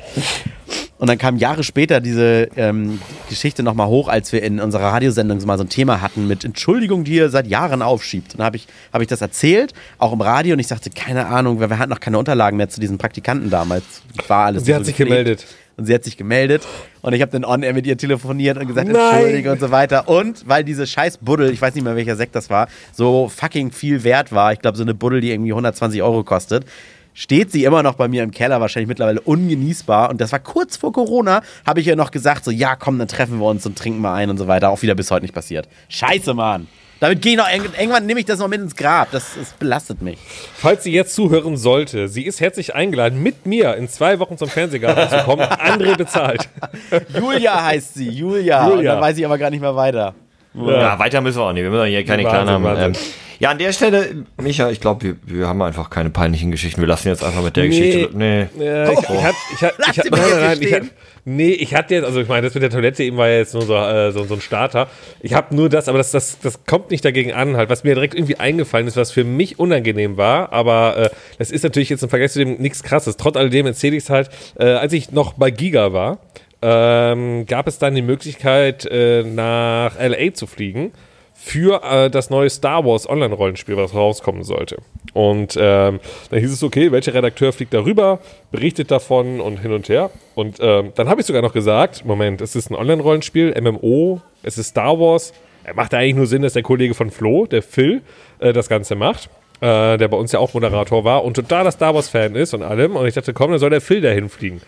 Speaker 1: Und dann kam Jahre später diese ähm, Geschichte nochmal hoch, als wir in unserer Radiosendung so mal so ein Thema hatten mit Entschuldigung, die ihr seit Jahren aufschiebt. Und dann habe ich, hab ich das erzählt, auch im Radio, und ich sagte, keine Ahnung, wir, wir hatten noch keine Unterlagen mehr zu diesen Praktikanten damals. War alles
Speaker 2: Sie
Speaker 1: so
Speaker 2: hat sich
Speaker 1: gepflegt.
Speaker 2: gemeldet.
Speaker 1: Und sie hat sich gemeldet und ich habe dann on-air mit ihr telefoniert und gesagt, entschuldige und so weiter. Und weil diese scheiß Buddel, ich weiß nicht mehr welcher Sekt das war, so fucking viel wert war, ich glaube so eine Buddel, die irgendwie 120 Euro kostet, steht sie immer noch bei mir im Keller, wahrscheinlich mittlerweile ungenießbar. Und das war kurz vor Corona, habe ich ihr noch gesagt, so ja komm, dann treffen wir uns und trinken mal ein und so weiter. Auch wieder bis heute nicht passiert. Scheiße, Mann. Damit gehe ich noch, irgendwann nehme ich das noch mit ins Grab. Das, das belastet mich.
Speaker 2: Falls sie jetzt zuhören sollte, sie ist herzlich eingeladen, mit mir in zwei Wochen zum Fernsehgarten zu kommen. André bezahlt.
Speaker 1: Julia heißt sie, Julia.
Speaker 2: Julia.
Speaker 1: Und dann weiß ich aber gar nicht mehr weiter.
Speaker 3: Ja, weiter müssen wir auch nicht. Wir müssen hier keine Clan haben. Ähm, ja, an der Stelle, Micha, ich glaube, wir, wir haben einfach keine peinlichen Geschichten. Wir lassen jetzt einfach mit der Geschichte. Nee.
Speaker 2: Ja, ich, ich hab, ich hab,
Speaker 1: Lass
Speaker 2: ich hab, nein, nein, ich hab,
Speaker 1: stehen.
Speaker 2: nee, ich hatte jetzt, also ich meine, das mit der Toilette eben war ja jetzt nur so, äh, so, so ein Starter. Ich habe nur das, aber das, das, das kommt nicht dagegen an, halt, was mir direkt irgendwie eingefallen ist, was für mich unangenehm war, aber äh, das ist natürlich jetzt im Vergleich zu dem nichts krasses. Trotz alledem erzähle ich es halt, äh, als ich noch bei Giga war, ähm, gab es dann die Möglichkeit, äh, nach LA zu fliegen für äh, das neue Star Wars Online-Rollenspiel, was rauskommen sollte. Und ähm, dann hieß es, okay, welcher Redakteur fliegt darüber, berichtet davon und hin und her. Und ähm, dann habe ich sogar noch gesagt, Moment, es ist ein Online-Rollenspiel, MMO, es ist Star Wars. Er macht eigentlich nur Sinn, dass der Kollege von Flo, der Phil, äh, das Ganze macht. Äh, der bei uns ja auch Moderator war und totaler Star Wars-Fan ist und allem. Und ich dachte, komm, dann soll der Phil dahin fliegen.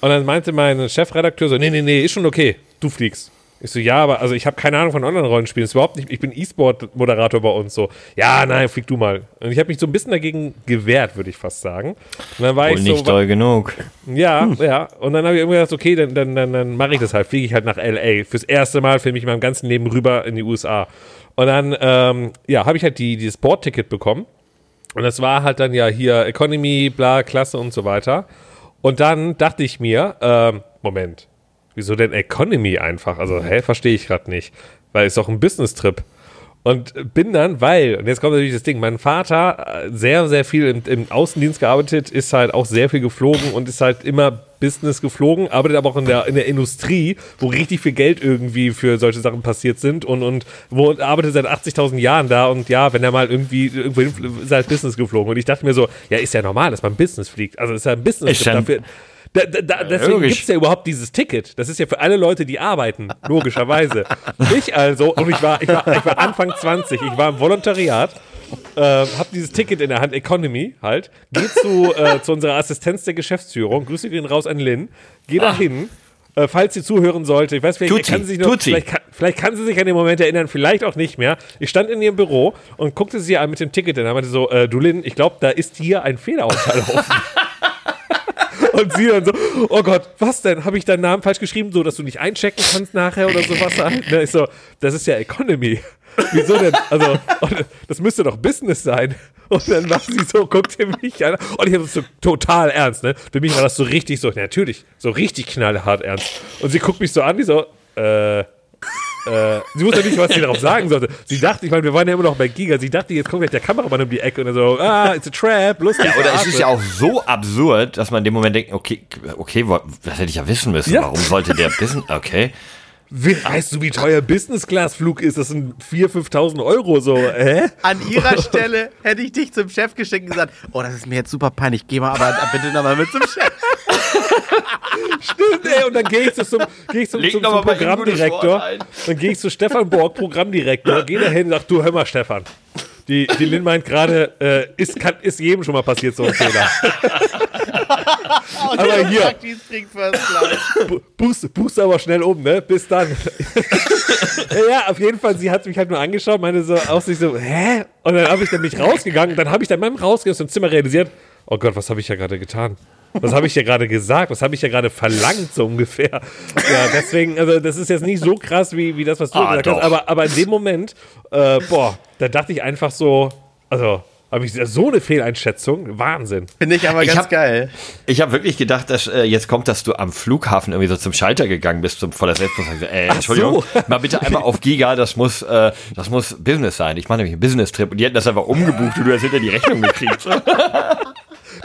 Speaker 2: Und dann meinte mein Chefredakteur so, nee, nee, nee, ist schon okay, du fliegst. Ich so, ja, aber also ich habe keine Ahnung von Online-Rollenspielen, ist überhaupt nicht, ich bin E-Sport-Moderator bei uns so. Ja, nein, flieg du mal. Und ich habe mich so ein bisschen dagegen gewehrt, würde ich fast sagen. Und dann war
Speaker 3: Wohl
Speaker 2: ich
Speaker 3: nicht
Speaker 2: so,
Speaker 3: doll genug.
Speaker 2: ja, ja. Und dann habe ich irgendwie gedacht, okay, dann, dann, dann, dann mache ich das halt, fliege ich halt nach LA. Fürs erste Mal filme ich in meinem ganzen Leben rüber in die USA. Und dann, ähm, ja, habe ich halt die, dieses Boardticket bekommen. Und das war halt dann ja hier Economy, bla, Klasse und so weiter. Und dann dachte ich mir, ähm, Moment, wieso denn Economy einfach? Also, hä, verstehe ich gerade nicht. Weil ist doch ein Business-Trip. Und bin dann, weil, und jetzt kommt natürlich das Ding, mein Vater äh, sehr, sehr viel im, im Außendienst gearbeitet, ist halt auch sehr viel geflogen und ist halt immer Business geflogen, arbeitet aber auch in der, in der Industrie, wo richtig viel Geld irgendwie für solche Sachen passiert sind und, und wo arbeitet seit 80.000 Jahren da und ja, wenn er mal irgendwie irgendwo hin, ist halt Business geflogen. Und ich dachte mir so, ja, ist ja normal, dass man Business fliegt. Also ist ja ein Business
Speaker 3: Ist
Speaker 2: dafür. Da, da, da, deswegen gibt es ja überhaupt dieses Ticket. Das ist ja für alle Leute, die arbeiten, logischerweise. ich also, und ich war, ich, war, ich war Anfang 20, ich war im Volontariat, äh, habe dieses Ticket in der Hand, Economy halt, geh zu, äh, zu unserer Assistenz der Geschäftsführung, Grüße gehen raus an Lynn, geh da hin, äh, falls sie zuhören sollte. Ich weiß, vielleicht
Speaker 3: Tut
Speaker 2: kann
Speaker 3: sie,
Speaker 2: sich noch. Vielleicht, kann, vielleicht kann sie sich an den Moment erinnern, vielleicht auch nicht mehr. Ich stand in ihrem Büro und guckte sie an mit dem Ticket und meinte so, äh, du Lynn, ich glaube, da ist hier ein Fehler unterlaufen. Und sie dann so, oh Gott, was denn? Habe ich deinen Namen falsch geschrieben, so dass du nicht einchecken kannst nachher oder sowas? Ne, Ich so, das ist ja Economy. Wieso denn? Also, und das müsste doch Business sein. Und dann war sie so, guckte mich an. Und ich habe das so total ernst, ne? Für mich war das so richtig so, natürlich, so richtig knallhart ernst. Und sie guckt mich so an, die so, äh, äh, sie wusste nicht, was sie darauf sagen sollte. Sie dachte, ich meine, wir waren ja immer noch bei Giga. Sie dachte, jetzt kommt gleich der Kameramann um die Ecke und dann so, ah, it's a trap, lustig.
Speaker 3: Oder es ist ja auch so absurd, dass man in dem Moment denkt, okay, okay, das hätte ich ja wissen müssen.
Speaker 2: Ja.
Speaker 3: Warum sollte der wissen? Okay.
Speaker 2: We- Weißt du, wie teuer Business-Class-Flug ist? Das sind 4.000, 5.000 Euro so. Hä?
Speaker 1: An ihrer Stelle hätte ich dich zum Chef geschickt und gesagt, oh, das ist mir jetzt super peinlich, geh mal aber bitte nochmal mit zum Chef.
Speaker 2: Stimmt, ey. Und dann gehe ich so zum, geh ich zum, zum, zum Programmdirektor. Dann gehe ich zu Stefan Borg, Programmdirektor, gehe da hin und sag, du, hör mal, Stefan. Die, die Lin meint gerade, äh, ist, kann, ist jedem schon mal passiert, so ein Fehler. Aber hier, boost, boost aber schnell um, ne? Bis dann. ja, auf jeden Fall, sie hat mich halt nur angeschaut, meine so aus sich so, hä? Und dann habe ich dann mich rausgegangen, dann habe ich dann beim Rausgehen aus dem Zimmer realisiert, oh Gott, was habe ich ja gerade getan? Was habe ich ja gerade gesagt? Was habe ich ja gerade verlangt, so ungefähr? Ja, deswegen, also das ist jetzt nicht so krass wie, wie das, was du
Speaker 3: Ah,
Speaker 2: gesagt
Speaker 3: doch.
Speaker 2: hast, aber, aber in dem Moment, äh, boah, da dachte ich einfach so, also, habe ich so eine Fehleinschätzung, Wahnsinn.
Speaker 1: Finde ich aber
Speaker 3: Ich
Speaker 1: ganz
Speaker 3: hab-
Speaker 1: geil.
Speaker 3: Ich habe wirklich gedacht, dass äh, jetzt kommt, dass du am Flughafen irgendwie so zum Schalter gegangen bist, zum voller Selbstbewusstsein. Äh, Entschuldigung, mal bitte einmal auf Giga, das muss, äh, das muss Business sein. Ich mache nämlich einen Business-Trip und die hätten das einfach umgebucht und du hast hinter die Rechnung gekriegt. So.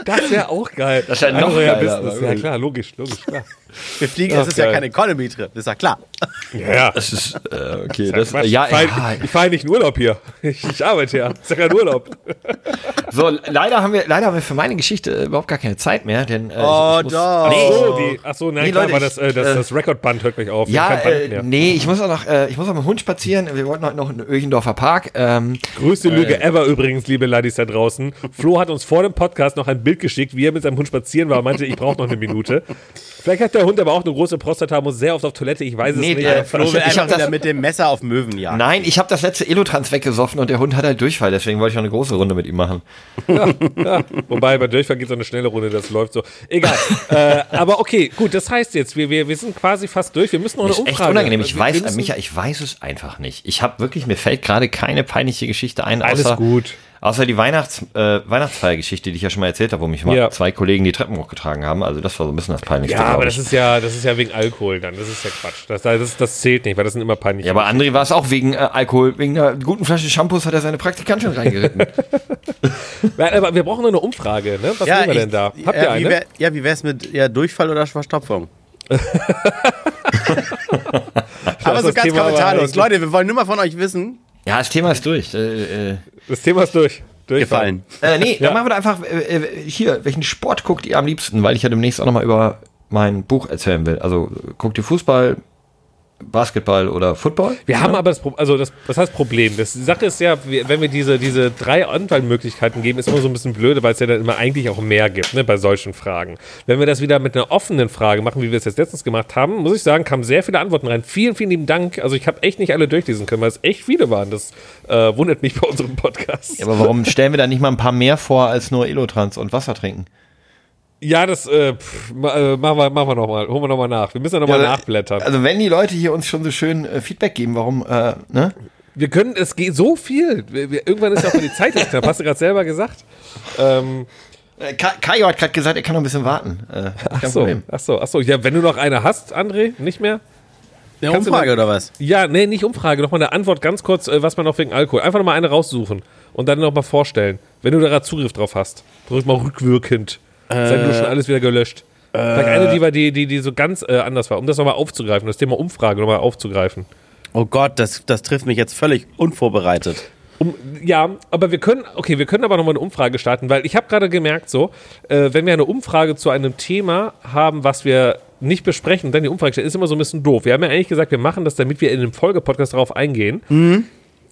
Speaker 2: Das wäre auch geil.
Speaker 3: Das wär noch geiler,
Speaker 2: Business.
Speaker 3: aber
Speaker 2: Ja klar, logisch, logisch, klar.
Speaker 1: Wir fliegen,
Speaker 2: Ach,
Speaker 1: es ist ja
Speaker 2: geil.
Speaker 1: kein Economy-Trip, ist ja klar.
Speaker 2: Ja, ja.
Speaker 3: Das ist, äh, okay, das,
Speaker 2: Quatsch.
Speaker 3: ja,
Speaker 2: ich fahre
Speaker 3: ja,
Speaker 2: fahr nicht in Urlaub hier. Ich, ich arbeite ja. Ist ja kein Urlaub.
Speaker 3: So, leider haben wir, leider haben wir für meine Geschichte äh, überhaupt gar keine Zeit mehr, denn äh,
Speaker 1: Oh,
Speaker 3: ich, muss,
Speaker 1: doch.
Speaker 3: Nee,
Speaker 2: Ach so, die, ach so, nein,
Speaker 3: Nee,
Speaker 2: klar,
Speaker 3: Leute,
Speaker 2: aber das,
Speaker 3: ich,
Speaker 2: äh, das,
Speaker 3: äh,
Speaker 2: das Rekordband hört gleich auf.
Speaker 3: Ja, äh, nee, ich muss auch noch, äh, ich muss auch mit dem Hund spazieren. Wir wollten heute noch in den Öchendorfer Park. Ähm,
Speaker 2: Größte
Speaker 3: äh,
Speaker 2: Lüge ever übrigens, liebe Ladis da draußen. Flo hat uns vor dem Podcast noch ein Bild geschickt, wie er mit seinem Hund spazieren war und meinte, ich brauche noch eine Minute. Vielleicht hat der Hund aber auch eine große Prostata, muss sehr oft auf Toilette, ich weiß es
Speaker 3: Nee,
Speaker 2: nicht.
Speaker 3: der-
Speaker 1: Flo
Speaker 3: Ich-
Speaker 1: will
Speaker 3: ich
Speaker 1: einfach
Speaker 3: hab das-
Speaker 1: mit dem Messer auf Möwen jagen.
Speaker 3: Nein, ich habe das letzte Elotrans weggesoffen und der Hund hat halt Durchfall, deswegen wollte ich noch eine große Runde mit ihm machen.
Speaker 2: Ja, wobei bei Durchfall geht so eine schnelle Runde, das läuft so. Egal. äh, aber okay, gut, das heißt jetzt, wir, wir, wir sind quasi fast durch. Wir müssen noch eine
Speaker 3: Ist echt
Speaker 2: Umfrage.
Speaker 3: unangenehm. Ich
Speaker 2: Wir-
Speaker 3: weiß, Micha, ich weiß es einfach nicht. Ich habe wirklich, mir fällt gerade keine peinliche Geschichte ein,
Speaker 2: Alles
Speaker 3: außer,
Speaker 2: gut.
Speaker 3: Außer die Weihnachts, äh, Weihnachtsfeiergeschichte, die ich ja schon mal erzählt habe, wo mich mal
Speaker 2: Ja.
Speaker 3: zwei Kollegen die Treppen hochgetragen haben. Also das war so ein bisschen das Peinlichste,
Speaker 2: Ja, aber das ist ja, das ist ja wegen Alkohol dann. Das ist ja Quatsch. Das, das, das zählt nicht, weil das sind immer peinliche.
Speaker 3: ja, aber André war es auch wegen äh, Alkohol. Wegen einer guten Flasche Shampoos hat er seine Praktikantin reingeritten.
Speaker 2: Ja, aber wir brauchen noch eine Umfrage, ne? Was nehmen wir
Speaker 1: ich-
Speaker 2: denn da? Habt
Speaker 1: ja,
Speaker 2: ihr
Speaker 1: Wie
Speaker 2: eine?
Speaker 1: wär, ja, wie wär's mit ja, Durchfall oder Verstopfung? aber so ganz kommentarlos. Leute, wir wollen nur mal von euch wissen.
Speaker 3: Ja, das Thema ist durch. Äh, äh,
Speaker 2: Das Thema ist durch.
Speaker 1: Gefallen.
Speaker 3: Äh, nee,
Speaker 2: Ja.
Speaker 3: dann machen wir da einfach äh, äh, hier, welchen Sport guckt ihr am liebsten? Weil ich ja demnächst auch nochmal über mein Buch erzählen will. Also guckt ihr Fußball, Basketball oder Football?
Speaker 2: Wir haben aber das Problem, also das, was heißt Problem? Das, die Sache ist ja, wenn wir diese, diese drei Anwahlmöglichkeiten geben, ist immer so ein bisschen blöde, weil es ja dann immer eigentlich auch mehr gibt, ne, bei solchen Fragen. Wenn wir das wieder mit einer offenen Frage machen, wie wir es jetzt letztens gemacht haben, muss ich sagen, kamen sehr viele Antworten rein. Vielen, vielen lieben Dank. Also ich habe echt nicht alle durchlesen können, weil es echt viele waren. Das äh, wundert mich bei unserem Podcast.
Speaker 3: Ja, aber warum stellen wir da nicht mal ein paar mehr vor als nur Elotrans und Wasser trinken?
Speaker 2: Ja, das äh, pff, äh, machen wir, machen wir nochmal, holen wir nochmal nach. Wir müssen ja nochmal
Speaker 3: Ja,
Speaker 2: nachblättern.
Speaker 3: Also wenn die Leute hier uns schon so schön äh, Feedback geben, warum, äh, ne?
Speaker 2: Wir können, es geht so viel. Wir, wir, irgendwann ist ja auch mal die Zeit nicht knapp. Hast du gerade selber gesagt? Ähm,
Speaker 3: Äh, Ka- Kajo hat gerade gesagt, er kann noch ein bisschen warten. Äh,
Speaker 2: ach so, ach so, ach so. Ja, wenn du noch eine hast, André, nicht mehr?
Speaker 1: Eine
Speaker 2: Kannst
Speaker 1: Umfrage
Speaker 2: mal-
Speaker 1: oder was?
Speaker 2: Ja, nee, nicht Umfrage. Nochmal eine Antwort ganz kurz, äh, was man noch wegen Alkohol. Einfach nochmal eine raussuchen und dann nochmal vorstellen. Wenn du da gerade Zugriff drauf hast. Drück mal rückwirkend. Sei du schon alles wieder gelöscht. Vielleicht eine, die, war, die, die, die so ganz äh, anders war, um das nochmal aufzugreifen, das Thema Umfrage nochmal aufzugreifen.
Speaker 1: Oh Gott, das, das trifft mich jetzt völlig unvorbereitet.
Speaker 2: Um, ja, aber wir können, okay, wir können aber nochmal eine Umfrage starten, weil ich habe gerade gemerkt, so, äh, wenn wir eine Umfrage zu einem Thema haben, was wir nicht besprechen, dann die Umfrage stellen, ist immer so ein bisschen doof. Wir haben ja eigentlich gesagt, wir machen das, damit wir in dem Folgepodcast darauf eingehen.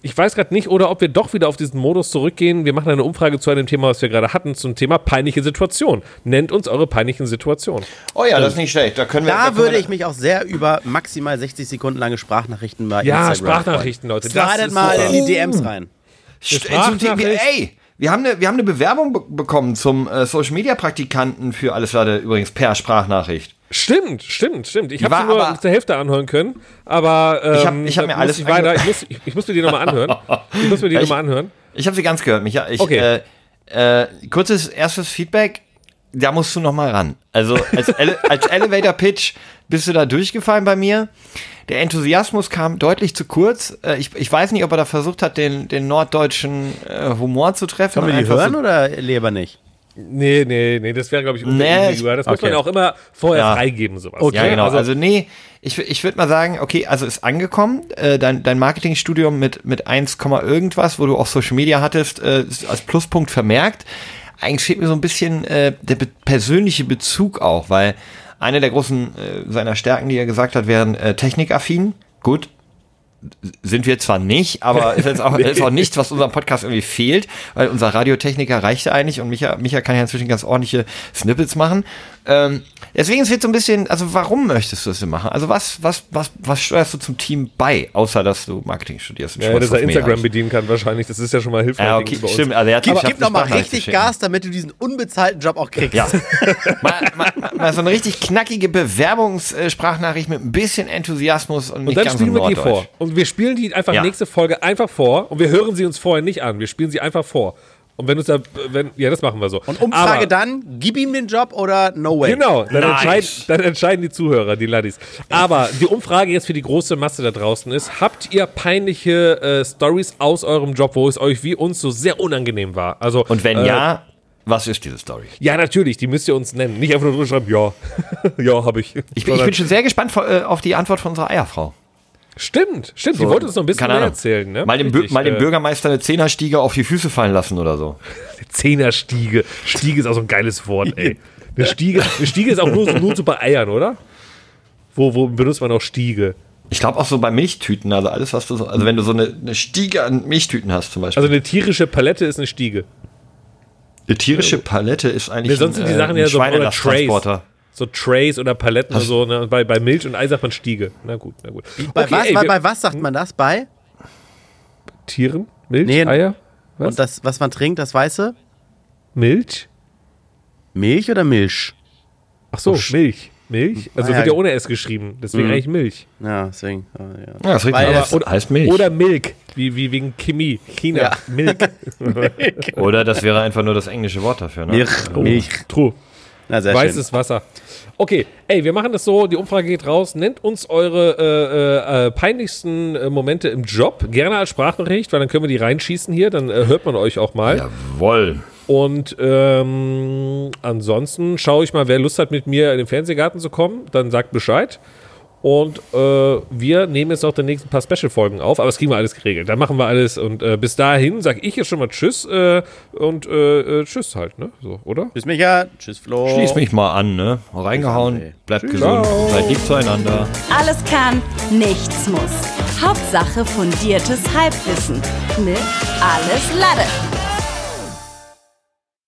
Speaker 2: Ich weiß gerade nicht, oder ob wir doch wieder auf diesen Modus zurückgehen. Wir machen eine Umfrage zu einem Thema, was wir gerade hatten, zum Thema peinliche Situation. Nennt uns eure peinlichen Situationen.
Speaker 3: Oh ja, das ist nicht schlecht. Da können wir.
Speaker 1: Da
Speaker 3: können
Speaker 1: würde
Speaker 3: wir-
Speaker 1: ich mich auch sehr über maximal 60 Sekunden lange Sprachnachrichten bei
Speaker 2: Ja,
Speaker 1: Instagram
Speaker 2: Sprachnachrichten,
Speaker 1: freuen.
Speaker 2: Leute, das
Speaker 1: Slidet
Speaker 2: ist
Speaker 1: mal
Speaker 2: super.
Speaker 1: in die DMs rein.
Speaker 3: St-
Speaker 2: Sprachnachricht.
Speaker 3: zum- wir, ey, wir haben eine, wir haben eine Bewerbung be bekommen zum äh, Social Media Praktikanten für alles Leute übrigens per Sprachnachricht.
Speaker 2: Stimmt, stimmt, stimmt. Ich habe sie nur
Speaker 3: aber-
Speaker 2: zur Hälfte anhören können, aber ähm,
Speaker 3: Ich hab- ich hab mir alles
Speaker 2: ich weiter. Ich muss, ich, ich muss mir die nochmal anhören. Ich muss mir die nochmal anhören.
Speaker 3: Ich habe sie ganz gehört, Micha. Ich,
Speaker 2: Okay.
Speaker 3: äh, äh, kurzes erstes Feedback. Da musst du noch mal ran. Also als, Ele als Elevator Pitch bist du da durchgefallen bei mir. Der Enthusiasmus kam deutlich zu kurz. Äh, ich, ich weiß nicht, ob er da versucht hat, den, den norddeutschen äh, Humor zu treffen.
Speaker 1: Können wir die hören
Speaker 3: so-
Speaker 1: oder lieber nicht?
Speaker 2: Nee, nee, nee, das wäre, glaube ich,
Speaker 3: Nee,
Speaker 2: unbedingt. Das muss
Speaker 3: okay.
Speaker 2: man ja auch immer vorher
Speaker 3: Ja.
Speaker 2: freigeben, sowas.
Speaker 3: Ja, genau.
Speaker 2: Also,
Speaker 3: Also, nee, ich, ich würde mal sagen, okay, also ist angekommen, äh, dein, dein Marketingstudium mit, mit 1, Komma irgendwas, wo du auch Social Media hattest, äh, ist als Pluspunkt vermerkt. Eigentlich fehlt mir so ein bisschen äh, der be persönliche Bezug auch, weil eine der großen äh, seiner Stärken, die er gesagt hat, wären äh, technikaffin. Gut, sind wir zwar nicht, aber ist jetzt auch, ist auch nichts, was unserem Podcast irgendwie fehlt, weil unser Radiotechniker reicht ja eigentlich und Micha, Micha kann ja inzwischen ganz ordentliche Snippets machen. Ähm, deswegen ist jetzt so ein bisschen, also warum möchtest du das denn machen? Also was, was, was, was steuerst du zum Team bei, außer dass du Marketing studierst? und
Speaker 2: ja, dass er Instagram
Speaker 3: Mehrreich?
Speaker 2: bedienen kann, wahrscheinlich. Das ist ja schon mal hilfreich.
Speaker 3: Ja, okay,
Speaker 2: gegenüber uns.
Speaker 3: stimmt. Also er hat
Speaker 1: Gib, gib nochmal richtig. Gas, damit du diesen unbezahlten Job auch kriegst.
Speaker 3: Ja. mal, mal, mal so eine richtig knackige Bewerbungssprachnachricht mit ein bisschen Enthusiasmus und,
Speaker 2: Und
Speaker 3: nicht
Speaker 2: dann
Speaker 3: ganz
Speaker 2: spielen
Speaker 3: so
Speaker 2: wir die vor. Und wir spielen die einfach
Speaker 3: Ja.
Speaker 2: nächste Folge einfach vor. Und wir hören sie uns vorher nicht an. Wir spielen sie einfach vor. Und wenn uns da, wenn, ja, die wir so.
Speaker 1: Und Umfrage
Speaker 2: Aber-
Speaker 1: dann, gib ihm den Job oder no way.
Speaker 2: Genau, dann,
Speaker 3: Nice.
Speaker 2: entscheiden, dann entscheiden die Zuhörer, die Laddies. Aber die Umfrage jetzt für die große Masse da draußen ist, habt ihr peinliche äh, Stories aus eurem Job, wo es euch wie uns so sehr unangenehm war? Also,
Speaker 3: Und wenn
Speaker 2: äh,
Speaker 3: ja, was ist diese Story?
Speaker 2: Ja, natürlich, die müsst ihr uns nennen. Nicht einfach nur drüber schreiben, ja, ja, habe ich.
Speaker 3: Ich bin, ich bin schon sehr gespannt äh, auf die Antwort von unserer Eierfrau.
Speaker 2: Stimmt, stimmt, die wollte uns noch ein bisschen mehr
Speaker 3: Ahnung.
Speaker 2: erzählen. Ne?
Speaker 3: Mal, dem,
Speaker 2: Richtig,
Speaker 3: mal dem
Speaker 2: äh,
Speaker 3: Bürgermeister eine Zehnerstiege auf die Füße fallen lassen oder so.
Speaker 2: Zehnerstiege. Stiege ist auch so ein geiles Wort, ey. Eine Stiege, eine Stiege ist auch nur, nur so bei Eiern, oder? Wo, wo benutzt man auch Stiege?
Speaker 3: Ich glaube auch so bei Milchtüten, also alles, was du so, also wenn du so eine, eine Stiege an Milchtüten hast zum Beispiel.
Speaker 2: Also eine tierische Palette ist eine Stiege.
Speaker 3: eine tierische Palette ist eigentlich
Speaker 2: Nee, sonst sind die
Speaker 3: ein,
Speaker 2: Sachen
Speaker 3: äh,
Speaker 2: ja
Speaker 3: ein
Speaker 2: so oder Trays.
Speaker 3: Schweinelasttransporter.
Speaker 2: So Trays oder Paletten oder so. Ne? Bei, bei Milch und Ei sagt man Stiege. Na gut, na gut.
Speaker 1: Bei,
Speaker 2: Okay,
Speaker 1: was,
Speaker 2: ey,
Speaker 1: bei, bei was sagt man das? Bei?
Speaker 2: Tieren? Milch?
Speaker 1: Nee.
Speaker 2: Eier? Was?
Speaker 1: Und das, was man trinkt, das Weiße?
Speaker 2: Milch?
Speaker 1: Milch oder Milch?
Speaker 2: Ach so, Milch. Milch? Also
Speaker 1: Ah,
Speaker 2: wird
Speaker 1: ja.
Speaker 2: ja ohne S geschrieben. Deswegen eigentlich Milch.
Speaker 1: Ja, deswegen. ah, ja.
Speaker 3: Ja, das.
Speaker 1: Weil-
Speaker 3: das heißt Milch.
Speaker 2: Oder Milk. Wie, wie wegen Chemie. China.
Speaker 1: Ja.
Speaker 2: Milk.
Speaker 3: Oder das wäre einfach nur das englische Wort dafür. Ne?
Speaker 1: Milch. Milch.
Speaker 2: True.
Speaker 1: Na, sehr schön.
Speaker 2: Weißes Wasser. Okay, ey, wir machen das so, die Umfrage geht raus. Nennt uns eure äh, äh, äh, peinlichsten äh, Momente im Job. Gerne als Sprachnachricht, weil dann können wir die reinschießen hier, dann äh, hört man euch auch mal.
Speaker 3: Jawohl.
Speaker 2: Und ähm, ansonsten schaue ich mal, wer Lust hat, mit mir in den Fernsehgarten zu kommen, dann sagt Bescheid. Und äh, wir nehmen jetzt noch die nächsten paar Special-Folgen auf, aber das kriegen wir alles geregelt. Dann machen wir alles und äh, bis dahin sage ich jetzt schon mal Tschüss äh, und äh, äh, Tschüss halt, ne? So, oder?
Speaker 1: Tschüss, Micha. Tschüss, Flo.
Speaker 3: Schließ mich mal an, ne? Reingehauen, bleibt gesund,
Speaker 2: Ciao.
Speaker 3: seid lieb zueinander.
Speaker 4: Alles kann, nichts muss. Hauptsache fundiertes Halbwissen mit Alles Lade.